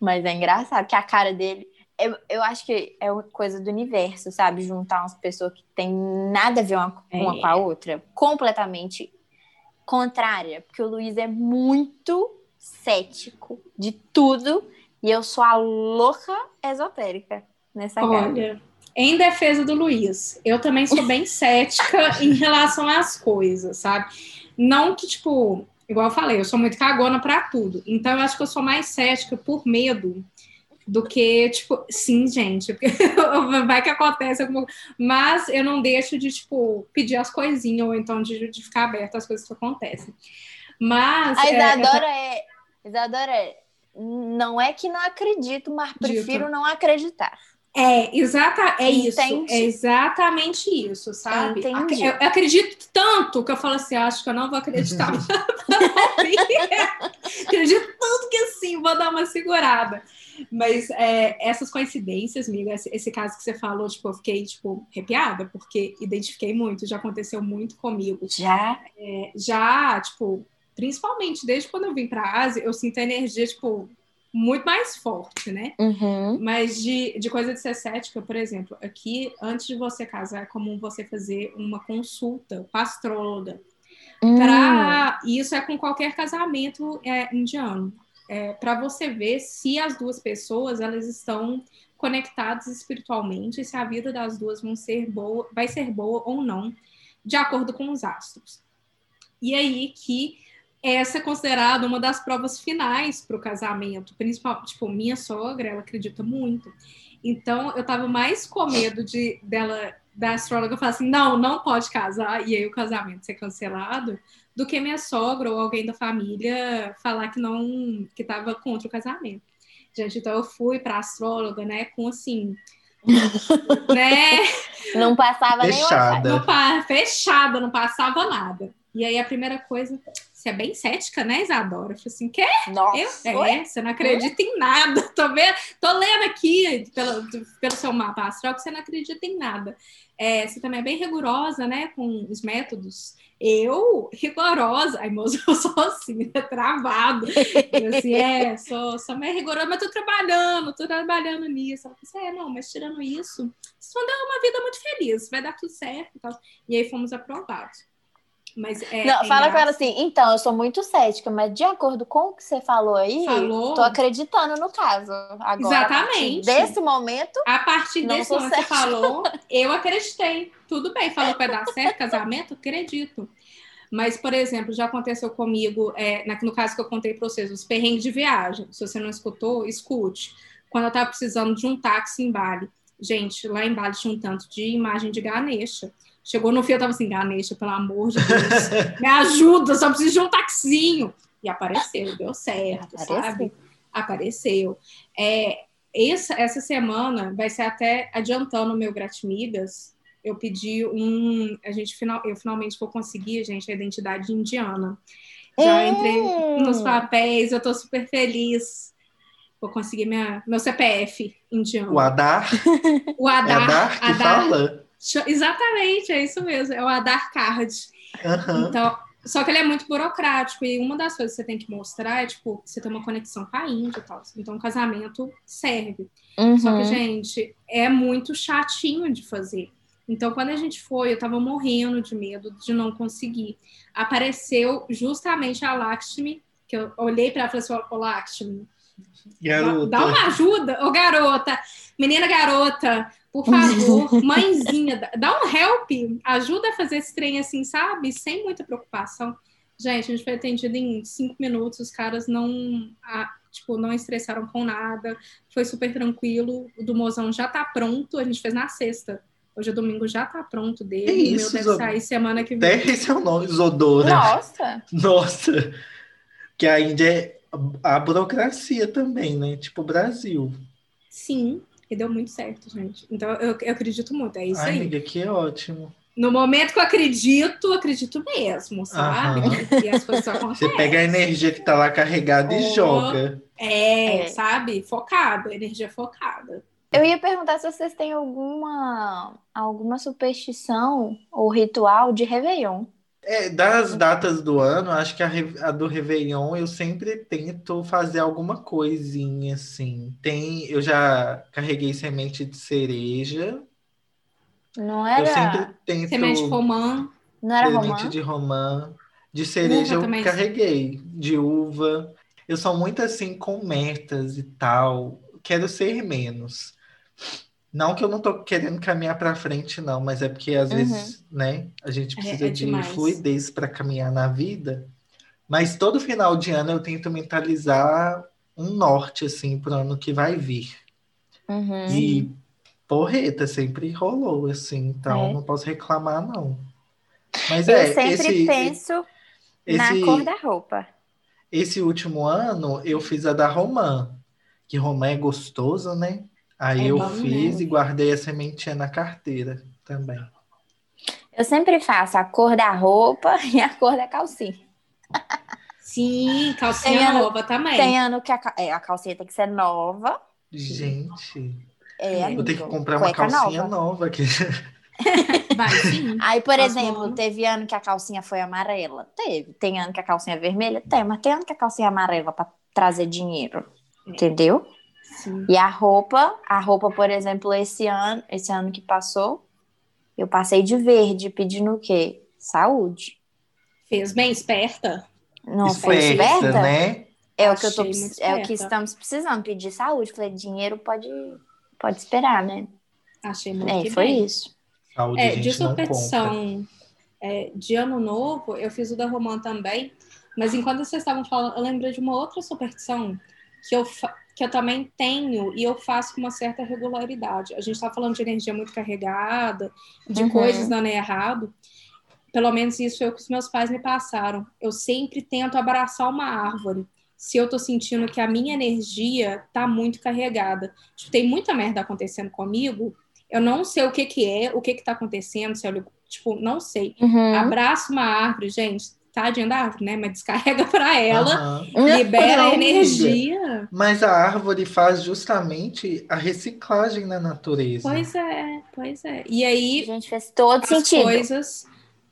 Mas é engraçado que a cara dele. Eu, eu acho que é uma coisa do universo, sabe? Juntar umas pessoas que tem nada a ver uma, uma É. com a outra, completamente contrária. Porque o Luiz é muito cético de tudo e eu sou a louca esotérica nessa casa. Olha, em defesa do Luiz, eu também sou bem cética em relação às coisas, sabe? Não que, tipo, igual eu falei, eu sou muito cagona pra tudo. Então, eu acho que eu sou mais cética por medo do que, tipo, sim, gente, porque vai que acontece alguma coisa. Mas eu não deixo de, tipo, pedir as coisinhas, ou então de, de ficar aberto às coisas que acontecem. Mas. A é, Isadora é. Isadora é. Não é que não acredito, mas prefiro não acreditar. É, exata, é isso. É exatamente isso, sabe? Entendi. Eu, eu acredito tanto que eu falo assim, acho que eu não vou acreditar. acredito tanto que assim, vou dar uma segurada. Mas é, essas coincidências, amiga, esse, esse caso que você falou, tipo, eu fiquei, tipo, arrepiada, porque identifiquei muito, já aconteceu muito comigo. Já? É, já, tipo, principalmente desde quando eu vim pra Ásia, eu sinto a energia, tipo, muito mais forte, né? Uhum. Mas de, de coisa de ser cética, por exemplo, aqui, antes de você casar, é comum você fazer uma consulta com a astróloga. Hum. Pra, e isso é com qualquer casamento é, indiano. É, para você ver se as duas pessoas elas estão conectadas espiritualmente, se a vida das duas vão ser boa, vai ser boa ou não, de acordo com os astros. E aí que essa é considerada uma das provas finais para o casamento, principal, tipo, minha sogra, ela acredita muito. Então, eu tava mais com medo de dela da astróloga falar assim: "Não, não pode casar" e aí o casamento ser cancelado, do que minha sogra ou alguém da família falar que não que tava contra o casamento. Gente, então eu fui para astróloga, né, com assim, né, Não passava nem Fechada. não pa- fechada, não passava nada. E aí a primeira coisa, você é bem cética, né, Isadora? Eu falei assim? WhatsApp. Nossa. Eu, é, você não acredita em nada. Tô, vendo, tô lendo aqui pelo, pelo seu mapa astral que você não acredita em nada. É, você também é bem rigorosa, né, com os métodos. Eu, rigorosa, ai, moço, eu sou assim, né, travado. Eu, assim, é, sou, sou meio rigorosa, mas tô trabalhando, tô trabalhando nisso. Ela falou assim, é, não, mas tirando isso, vocês vão dar uma vida muito feliz, vai dar tudo certo e tal. E aí fomos aprovados. Mas é, Não, é fala com ela assim, então, eu sou muito cética, mas de acordo com o que você falou aí, Falou. tô acreditando no caso. Agora, Exatamente. desse momento, A partir desse momento que você falou, eu acreditei. Tudo bem, falou que vai dar certo, casamento, acredito. Mas, por exemplo, já aconteceu comigo, é, no caso que eu contei para vocês, os perrengues de viagem. Se você não escutou, escute. Quando eu estava precisando de um táxi em Bali. Gente, lá em Bali tinha um tanto de imagem de Ganesha. Chegou no fim, eu tava assim, Ganesha, pelo amor de Deus, me ajuda, só preciso de um taxinho. E apareceu, deu certo, Apareceu. sabe? Apareceu. É, essa, essa semana vai ser até adiantando o meu Gratimigas. Eu pedi um. A gente final, eu finalmente vou conseguir, gente, a identidade indiana. Já Hum. entrei nos papéis, eu tô super feliz. Vou conseguir minha, meu CPF indiano. O Adar, O é Adar. Adar que Adar- fala? Exatamente, é isso mesmo. É o Adar Card. Aham. Então, só que ele é muito burocrático e uma das coisas que você tem que mostrar é, tipo, você tem uma conexão com a Índia e tal. Então, o casamento serve. Só que, Uhum. gente, é muito chatinho de fazer. Então, quando a gente foi, eu tava morrendo de medo de não conseguir. Apareceu justamente a Lakshmi, que eu olhei para ela e falei assim, ô Lakshmi, dá- Garota. dá uma ajuda, ô garota, menina garota, por favor, mãezinha, dá- um help, ajuda a fazer esse trem assim, sabe? Sem muita preocupação. Gente, a gente foi atendido em cinco minutos, os caras não, ah, tipo, não estressaram com nada, foi super tranquilo, o do mozão já tá pronto, a gente fez na sexta. Hoje é domingo, já tá pronto dele, Que o meu isso, deve Zô? sair semana que vem. Até esse é o nome, Zodora. Nossa. Nossa. Que a Índia é a burocracia também, né? Tipo o Brasil. Sim, e deu muito certo, gente. Então, eu, eu acredito muito, é isso Ai, aí. amiga, que ótimo. No momento que eu acredito, acredito mesmo, sabe? Aham. E as coisas acontecem. Você pega a energia que tá lá carregada e joga. É, É. sabe? Focado, energia focada. Eu ia perguntar se vocês têm alguma, alguma superstição ou ritual de Réveillon. É, das datas do ano, acho que a, a do Réveillon eu sempre tento fazer alguma coisinha assim. Tem, eu já carreguei semente de cereja. Não Eu era, sempre tento Semente romã. não era semente romã? de romã. De cereja Uva eu também. carreguei, de uva. Eu sou muito assim com metas e tal. Quero ser menos. Não que eu não tô querendo caminhar para frente, não, mas é porque às Uhum. vezes, né, a gente É- precisa é de demais. fluidez para caminhar na vida. Mas todo final de ano eu tento mentalizar um norte assim pro ano que vai vir. Uhum. E porreta sempre rolou assim, então É. não posso reclamar não. Mas Eu é, sempre esse, penso na esse, cor da roupa. esse último ano eu fiz a da romã, que romã é gostoso, né? Aí É eu fiz mesmo. e guardei a sementinha na carteira também. Eu sempre faço a cor da roupa e a cor da calcinha. Sim, calcinha ano- nova também. Tem ano que a, é, a calcinha tem que ser nova. Gente, É, Eu vou ter que amigo, comprar uma calcinha nova. nova aqui. Vai, sim. Aí, por exemplo, ano. teve ano que a calcinha foi amarela? Teve. Tem ano que a calcinha é vermelha? Tem, mas tem ano que a calcinha é amarela para trazer dinheiro. É. Entendeu? Sim. E a roupa, a roupa, por exemplo, esse ano, esse ano que passou, eu passei de verde, pedindo o quê? Saúde. Fez bem esperta. Não foi Esperta, esperta? né? É o que eu tô, é o que esperta. estamos precisando, pedir saúde. Falei, dinheiro pode, pode esperar, né? Achei muito É, que foi bem. isso. Saúde É, de superstição é, de ano novo, eu fiz o da Romã também, mas enquanto vocês estavam falando, eu lembrei de uma outra superstição que eu, que eu também tenho e eu faço com uma certa regularidade. A gente está falando de energia muito carregada, de Uhum. coisas dando errado. Pelo menos isso foi o que os meus pais me passaram. Eu sempre tento abraçar uma árvore. Se eu tô sentindo que a minha energia tá muito carregada. Tipo, tem muita merda acontecendo comigo, eu não sei o que que é, o que que tá acontecendo, se eu, tipo, não sei. Uhum. Abraça uma árvore, gente, tadinha da árvore, né? Mas descarrega pra ela, Aham. libera Não, energia. Mas a árvore faz justamente a reciclagem na natureza. Pois é, pois é. E aí Gente, fez todo as sentido. coisas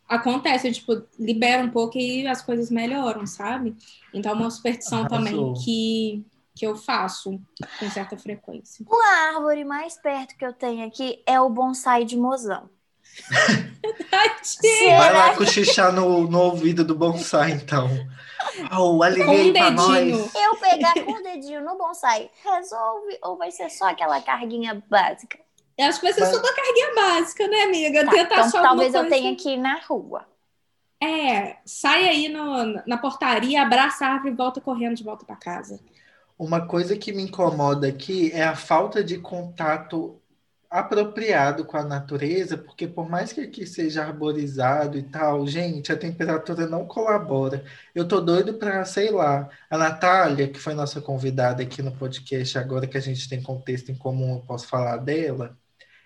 acontecem, tipo, libera um pouco e as coisas melhoram, sabe? Então, uma superstição Arrasou. também que, que eu faço com certa frequência. A árvore mais perto que eu tenho aqui é o bonsai de mozão. Tadinha! Vai lá cochichar no, no ouvido do bonsai, então. Oh, Com um pra dedinho. nós. Eu pegar com o dedinho no bonsai, resolve ou vai ser só aquela carguinha básica? Eu acho que vai ser Mas- só uma carguinha básica, né, amiga? Tá, Tentar então só talvez eu tenha que ir na rua. É, sai aí no- na portaria, abraça a árvore e volta correndo de volta pra casa. Uma coisa que me incomoda aqui é a falta de contato apropriado com a natureza, porque por mais que aqui seja arborizado e tal, gente, a temperatura não colabora. Eu tô doido para, sei lá, a Natália, que foi nossa convidada aqui no podcast, agora que a gente tem contexto em comum, eu posso falar dela.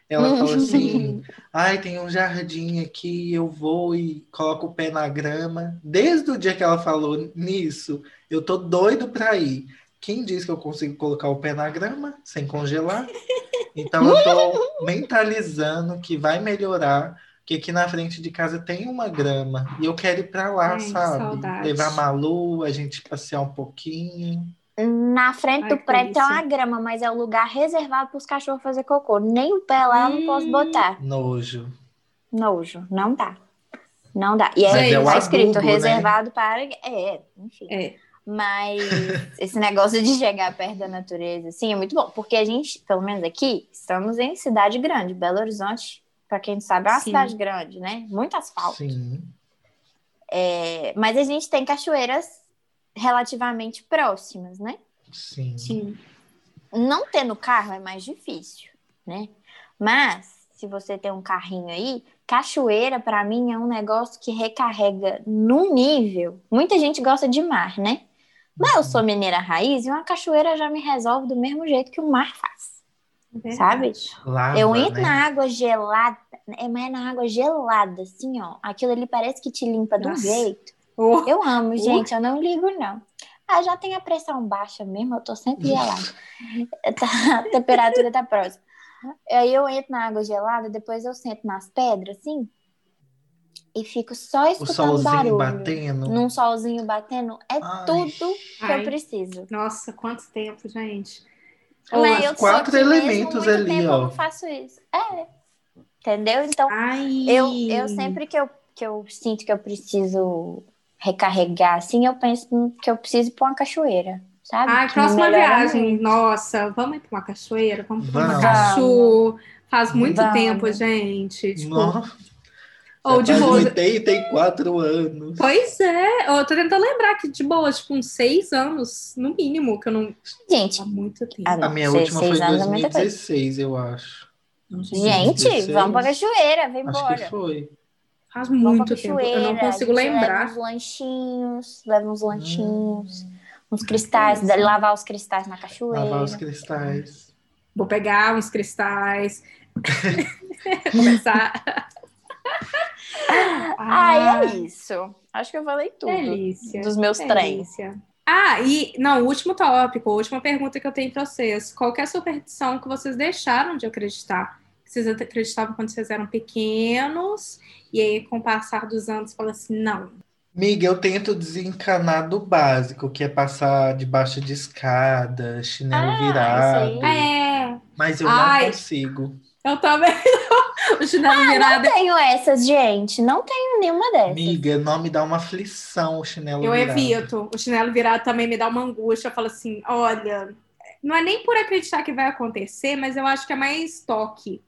Ela falou assim: ai, tem um jardim aqui, eu vou e coloco o pé na grama. Desde o dia que ela falou nisso, eu tô doido para ir. Quem diz que eu consigo colocar o pé na grama sem congelar? Então eu tô mentalizando que vai melhorar, que aqui na frente de casa tem uma grama e eu quero ir para lá, Ai, sabe? saudade. Levar a Malu, a gente passear um pouquinho. Na frente Ai, do prédio tem uma grama, mas é o lugar reservado para os cachorros fazer cocô. Nem o pé lá eu não posso Hum. botar. Nojo. Nojo, não dá. Não dá. E é o tá escrito adubo, né? reservado para. É, enfim. É. Mas esse negócio de chegar perto da natureza, assim, é muito bom. Porque a gente, pelo menos aqui, estamos em cidade grande. Belo Horizonte, para quem não sabe, é uma Sim. cidade grande, né? Muito asfalto. Sim. É, mas a gente tem cachoeiras relativamente próximas, né? Sim. Sim. Não tendo carro é mais difícil, né? Mas se você tem um carrinho aí, cachoeira para mim é um negócio que recarrega num nível. Muita gente gosta de mar, né? Mas eu sou mineira raiz e uma cachoeira já me resolve do mesmo jeito que o mar faz. É sabe? Lava, eu entro né? na água gelada, é mais na água gelada, assim, ó. Aquilo ali parece que te limpa Nossa. jeito. Oh, Eu amo, gente, eu não ligo, não. Ah, já tem a pressão baixa mesmo, eu tô sempre gelada. Tá- a temperatura tá próxima. Aí eu entro na água gelada, depois eu sento nas pedras, assim, e fico só O escutando solzinho barulho. batendo. Num solzinho batendo, é Ai. tudo que Ai. eu preciso. nossa, quanto tempo, gente. Mas eu sou quatro mesmo, elementos muito ali, tempo ó. Eu não faço isso. É. Entendeu? Então, Ai. eu, eu sempre que eu, que eu sinto que eu preciso recarregar, assim, eu penso que eu preciso ir pra uma cachoeira, sabe? Ai, Que próxima viagem. muito. Nossa, vamos ir pra uma cachoeira? Vamos pra uma Vamos. cachu. Faz muito Vamos. tempo, gente. Tipo, Nossa, ou de faz boa. 84 anos. Pois é, eu tô tentando lembrar que de boa, tipo, uns seis anos, no mínimo, que eu não. Gente, Há muito tempo. Ah, A minha seis- última foi seis em anos é muita coisa. 2016, eu acho. gente, 16? vamos pra cachoeira, vem Acho embora. que foi. Faz Vamos muito tempo. Eu não consigo gente Leva lembrar. uns lanchinhos, leva uns lanchinhos, Hum. uns cristais, delícia. lavar os cristais na cachoeira. Lavar os cristais. Vou pegar uns cristais. Começar. Ah, é isso. Acho que eu falei tudo. Delícia. Dos meus trens. Ah, e não, o último tópico, a última pergunta que eu tenho pra vocês. Qual que é a superstição que vocês deixaram de acreditar? Que vocês acreditavam quando vocês eram pequenos, e aí, com o passar dos anos, fala assim: não. Miga, eu tento desencanar do básico, que é passar debaixo de escada, chinelo Ah, virado. É, Mas eu Ai. não consigo. Eu também. o chinelo virado. Não tenho essas, gente. Não tenho nenhuma dessas. Miga, não me dá uma aflição o chinelo Eu virado. evito. O chinelo virado também me dá uma angústia. Eu falo assim: olha, não é nem por acreditar que vai acontecer, mas eu acho que é mais toque.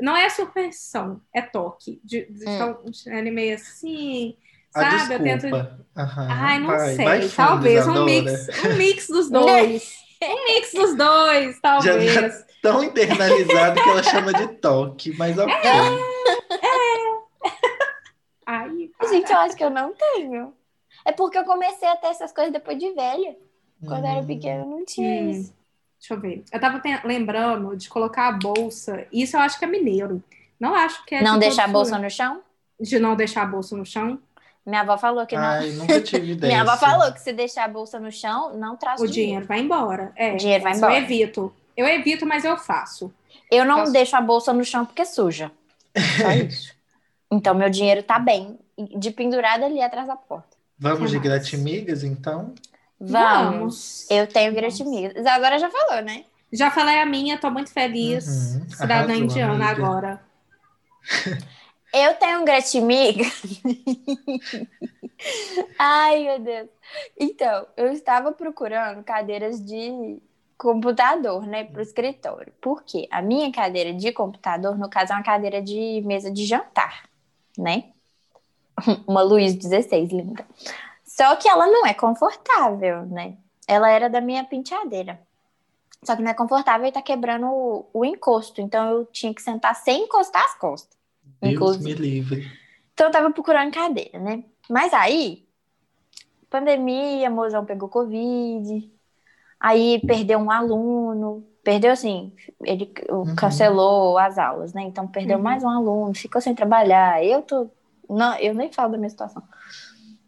Não é superstição, é toque. De, de Hum. um chinelo meio assim, Ah, sabe? Eu tento. desculpa. Aham, Ai, não vai, sei. vai fundo, talvez um mix, um mix dos dois. um mix dos dois, talvez. Tão internalizado que ela chama de toque, mas ok. Ai, Gente, eu acho que eu não tenho. É porque eu comecei a ter essas coisas depois de velha. Quando eu era Hum. pequena, eu não tinha Hum. isso. Deixa eu ver. Eu tava lembrando de colocar a bolsa. Isso eu acho que é mineiro. Não acho que é. não de deixar a bolsa no chão? De não deixar a bolsa no chão. Minha avó falou que não. Ai, nunca tive ideia. Minha avó falou que se deixar a bolsa no chão, não traz O dinheiro vai embora. É, O dinheiro vai embora. Eu evito. Eu evito, mas eu faço. Eu não Faço. deixo a bolsa no chão porque suja. Só isso. Então, meu dinheiro tá bem. De pendurada ali atrás da porta. Vamos de gratimigas, então? Vamos. Eu tenho Vamos. gratimigas. Agora já falou, né? Já falei a minha, tô muito feliz. Uhum, Cidadã indiana amiga. agora. Eu tenho um gratimiga. Ai, meu Deus. Então, eu estava procurando cadeiras de computador, né, para o escritório. Por quê? A minha cadeira de computador, no caso, é uma cadeira de mesa de jantar, né? Uma Luiz 16, linda. Só que ela não é confortável, né? Ela era da minha penteadeira. Só que não é confortável e tá quebrando o, o encosto. Então eu tinha que sentar sem encostar as costas. Deus Inclusive. me livre. Então eu tava procurando cadeira, né? Mas aí, pandemia, mozão pegou Covid, aí perdeu um aluno, perdeu assim, ele Uhum. cancelou as aulas, né? Então perdeu Uhum. mais um aluno, ficou sem trabalhar. Eu tô. Não, eu nem falo da minha situação.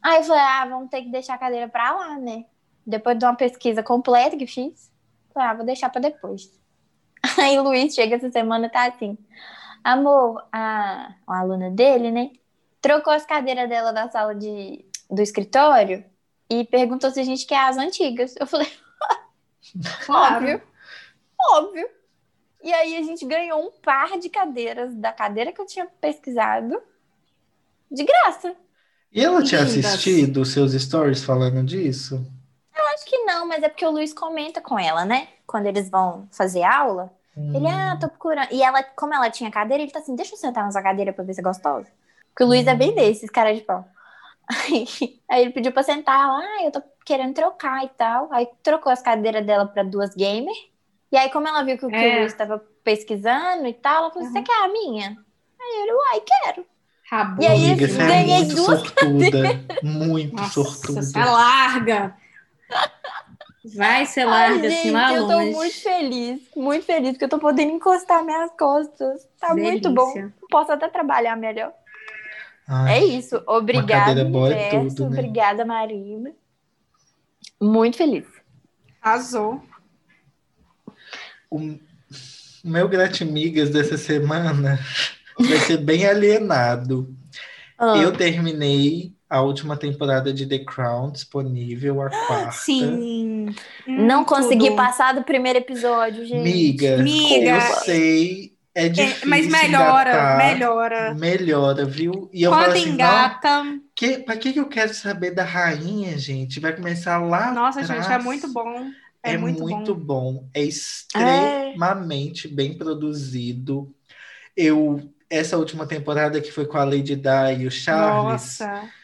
Aí eu falei, ah, vamos ter que deixar a cadeira pra lá, né? Depois de uma pesquisa completa que fiz, falei, ah, vou deixar pra depois. Aí o Luiz chega essa semana e tá assim. Amor, a, a aluna dele, né? Trocou as cadeiras dela da sala de, do escritório e perguntou se a gente quer as antigas. Eu falei. Óbvio, óbvio. E aí a gente ganhou um par de cadeiras da cadeira que eu tinha pesquisado de graça. E ela tinha Lindas. assistido os seus stories falando disso? Acho que não, mas é porque o Luiz comenta com ela, né? Quando eles vão fazer aula. Ele, ah, tô procurando. E ela, como ela tinha cadeira, ele tá assim, deixa eu sentar na sua cadeira pra ver se é gostosa. Porque o Luiz é bem desses, cara de pau. Aí, aí ele pediu pra sentar, ela, ah, eu tô querendo trocar e tal. Aí trocou as cadeiras dela pra duas gamer. E aí, como ela viu que, o- que É. o Luiz tava pesquisando e tal, ela falou, você Uhum. quer a minha? Aí ele, uai, quero. Rabo. E aí, Amiga, assim, você é ganhei muito duas sortuda. Muito Nossa, sortuda. você é larga. Vai ser larga, Ai, assim, lá gente, eu tô longe. muito feliz, muito feliz, porque eu tô podendo encostar minhas costas. Tá muito bom. Delícia. Posso até trabalhar melhor. Ai, É isso. Obrigada, é universo. tudo, né? Obrigada, Marina. Muito feliz. Arrasou. O meu gratimigas dessa semana vai ser bem alienado. Ah, Eu terminei a última temporada de The Crown disponível, a quarta. Sim. não Hum, consegui tudo. passar do primeiro episódio, gente. Miga, Miga. eu sei, é É, difícil mas melhora, engatar. melhora. Melhora, viu? E eu Quando assim, engata. que, pra que que eu quero saber da rainha, gente? Vai começar lá Nossa, atrás. gente, é muito bom. É, É, muito, muito, bom. bom. É extremamente bem produzido. Eu essa última temporada que foi com a Lady Di e o Charles. Nossa.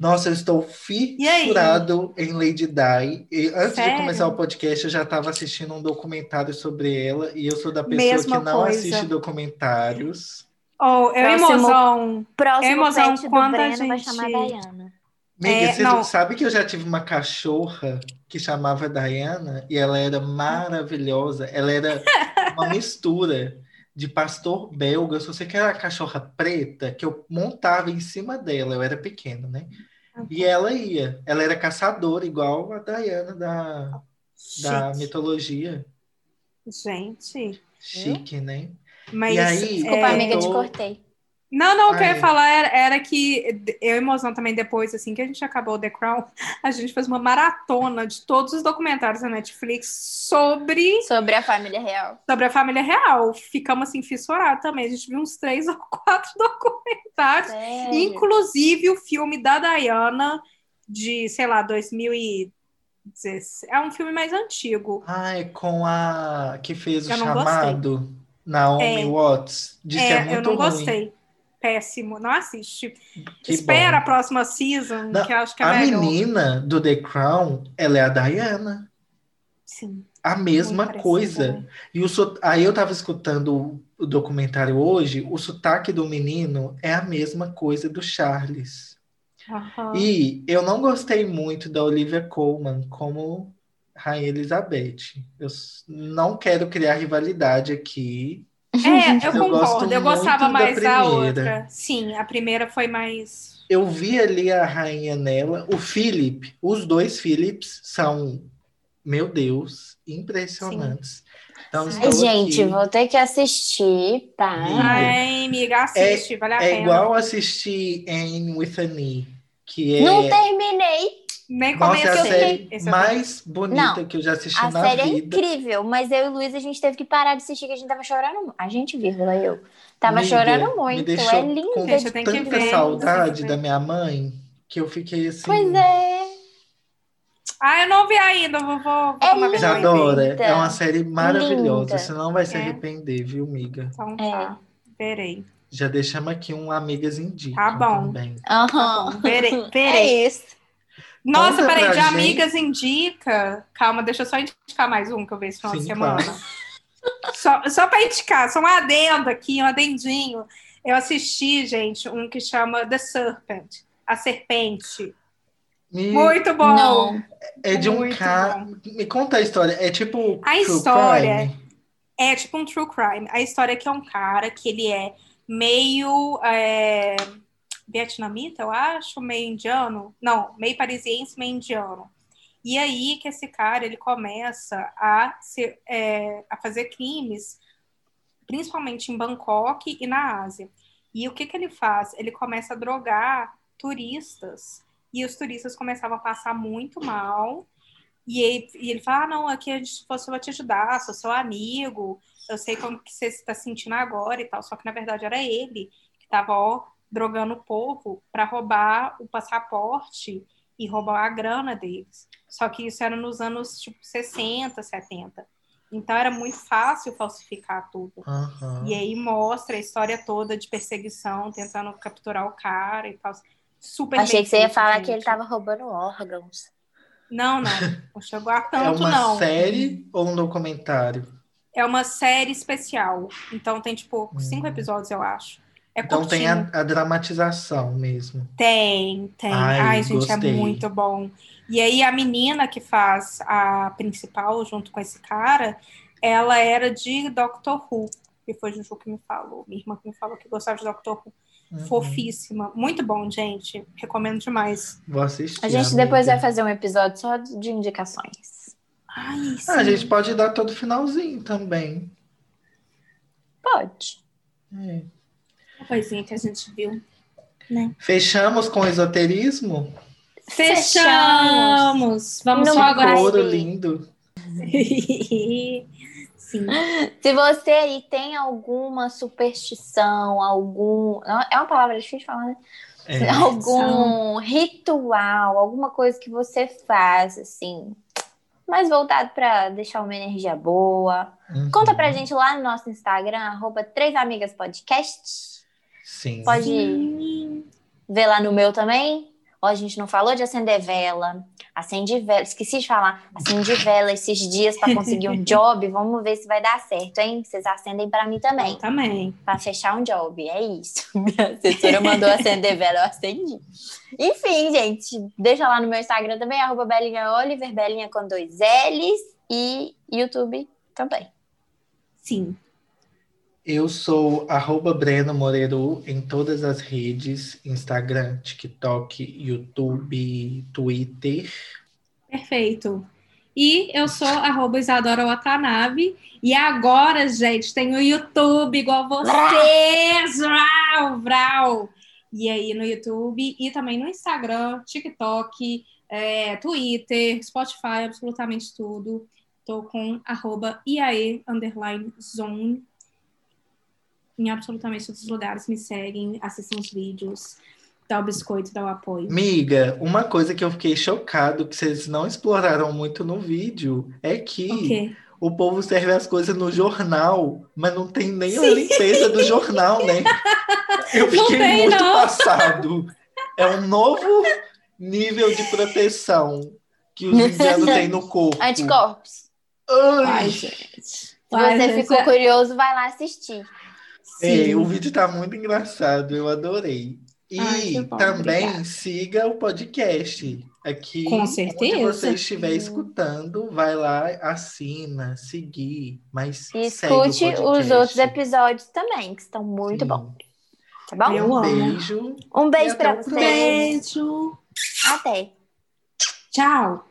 Nossa, eu estou fissurado em Lady Di. E antes Sério? de começar o podcast, eu já estava assistindo um documentário sobre ela. E eu sou da pessoa Mesma que não coisa. assiste documentários. Oh, eu e Próximo- Mozão. Próximo Emoção, pet do quando a Breno vai gente- chamar a Dayana. Miga, É, você não. sabe que eu já tive uma cachorra que chamava Diana e ela era maravilhosa. Ela era uma mistura de pastor belga. Se você quer a cachorra preta, que eu montava em cima dela, eu era pequeno, né? E ela ia. Ela era caçadora, igual a Diana da, da mitologia. Gente. Chique, né? Mas. E aí, Desculpa, é, amiga, eu te cortei. Não, não, o que eu ia falar era, era que eu e Mozão também, depois, assim, que a gente acabou The Crown, a gente fez uma maratona de todos os documentários da Netflix sobre, Sobre a família real. sobre a família real. Ficamos, assim, fissurados também. A gente viu uns três ou quatro documentários. Sério? Inclusive o filme da Diana, de, sei lá, 2016. É um filme mais antigo. Ai, com a que fez o Eu chamado, Naomi É. Watts. Diz que é É, muito eu não ruim. gostei. Péssimo. Não assiste. Que Espera a bom. próxima season, Não, que acho que é A melhor. menina do The Crown, ela é a Diana. Sim. A mesma coisa. E o so- aí eu tava escutando o documentário hoje, o sotaque do menino é a mesma coisa do Charles. Aham. E eu não gostei muito da Olivia Colman como Rainha Elizabeth. Eu não quero criar rivalidade aqui. É, eu Eu gosto concordo. Eu gostava da mais da primeira. outra. Sim, a primeira foi mais. Eu vi ali a rainha nela, o Philip, os dois Philips são, meu Deus, impressionantes. Então, Ai, gente, aqui. vou ter que assistir, tá? Ai, amiga, assiste, vale a É pena. igual assistir Anne with an E, que é Não terminei. Nem nossa, é a série eu mais bonita Não, que eu já assisti A na série é vida. incrível, mas eu e o Luiz, a gente teve que parar de assistir, que a gente tava chorando. A gente, vírgula, eu. Tava Amiga, chorando muito. É com linda. Gente, eu tenho que tanta ver, saudade da minha mãe que eu fiquei assim. Pois é. Ah, eu não vi ainda, vou, vou, É. Isadora, Linda. é uma série maravilhosa. Linda. Você não vai se É. arrepender, viu, amiga? Então É. tá, verei. Já deixamos aqui um Amigas Indicam Tá bom. também. Aham. Tá bom, verei, verei. É isso. Nossa, Conta peraí, de gente. amigas indica. Calma, deixa eu só indicar mais um que eu vi esse final de Sim, semana. claro. Só, só pra indicar, só um adendo aqui, um adendinho. Eu assisti, gente, um que chama The Serpent, a serpente. Me- Muito bom. Não. é de um cara. Me conta a história. É tipo. A história- Crime? É tipo um true crime. A história é que é um cara que ele é meio é, vietnamita, eu acho, meio indiano. Não, meio parisiense, meio indiano. E aí que esse cara ele começa a, ser, é, a fazer crimes, principalmente em Bangkok e na Ásia. E o que, que ele faz? Ele começa a drogar turistas. E os turistas começavam a passar muito mal. E ele, e ele fala, ah, não, aqui a gente, se fosse eu vou te ajudar, sou seu amigo, eu sei como que você está se sentindo agora e tal. Só que, na verdade, era ele que estava, drogando o povo para roubar o passaporte e roubar a grana deles. Só que isso era nos anos, tipo, 60, 70. Então, era muito fácil falsificar tudo. Aham. E aí mostra a história toda de perseguição, tentando capturar o cara e tal. Super Achei que você ia falar gente. que ele tava roubando órgãos. Não, não. Não chegou a É tanto, uma não. série ou um documentário? É uma série especial. Então tem, tipo, cinco Hum. episódios, eu acho. É Então tem a, a dramatização mesmo. Tem, tem. Ai, Ai, gente, gostei. é muito bom. E aí a menina que faz a principal junto com esse cara, ela era de Doctor Who. Que foi Juju que me falou. Minha irmã que me falou que gostava de Doctor Who. Uhum. Fofíssima. Muito bom, gente. Recomendo demais. Vou assistir. A gente amiga. depois vai fazer um episódio só de indicações. Ai, sim. Ah, a gente pode dar todo finalzinho também. Pode. É. Coisinha que a gente viu. Fechamos com esoterismo? Fechamos! Vamos No só agora. Couro sim. lindo. Sim. Se você aí tem alguma superstição, algum. É uma palavra difícil de falar, né? É. Algum ritual, alguma coisa que você faz, assim, mais voltado para deixar uma energia boa. Uhum. Conta pra gente lá no nosso Instagram, arroba Três Amigas Podcast. Sim. Pode Sim. ver lá no meu também. Ó, a gente não falou de acender vela. Acende vela. Esqueci de falar. Acende vela esses dias para conseguir um job. Vamos ver se vai dar certo, hein? Vocês acendem para mim também. Eu também. Para fechar um job. É isso. Minha assessora mandou acender vela, eu acendi. Enfim, gente. Deixa lá no meu Instagram também, arroba Belinha Oliver, Belinha com dois L's. E YouTube também. Sim. Eu sou arroba Breno Moreiro em todas as redes: Instagram, TikTok, YouTube, Twitter. Perfeito. E eu sou arroba Isadora Watanabe. E agora, gente, tem o YouTube igual vocês. Vrau, vrau. E aí no YouTube e também no Instagram, TikTok, é, Twitter, Spotify, absolutamente tudo. Tô com arroba IAE underline zone. Em absolutamente todos os lugares. Me seguem, assistam os vídeos, dá o biscoito, dá o apoio. Miga, uma coisa que eu fiquei chocado que vocês não exploraram muito no vídeo é que O povo serve as coisas no jornal, mas não tem nem a limpeza do jornal, né? Eu Não fiquei tem, muito não. passado. É um novo nível de proteção que os indianos têm no corpo. Anticorpos. Ai, Ai, gente. Se Ai, você gente, ficou curioso, vai lá assistir. É, Sim. o vídeo tá muito engraçado, eu adorei. E Ai, bom, também obrigada. siga o podcast. Aqui, Com onde certeza. você estiver escutando, vai lá, assina, seguir, mas E escute os outros episódios também, que estão muito Sim. bons. Tá bom? Eu Um amo. beijo. Um beijo próximo. vocês. Beijo. Até. Tchau.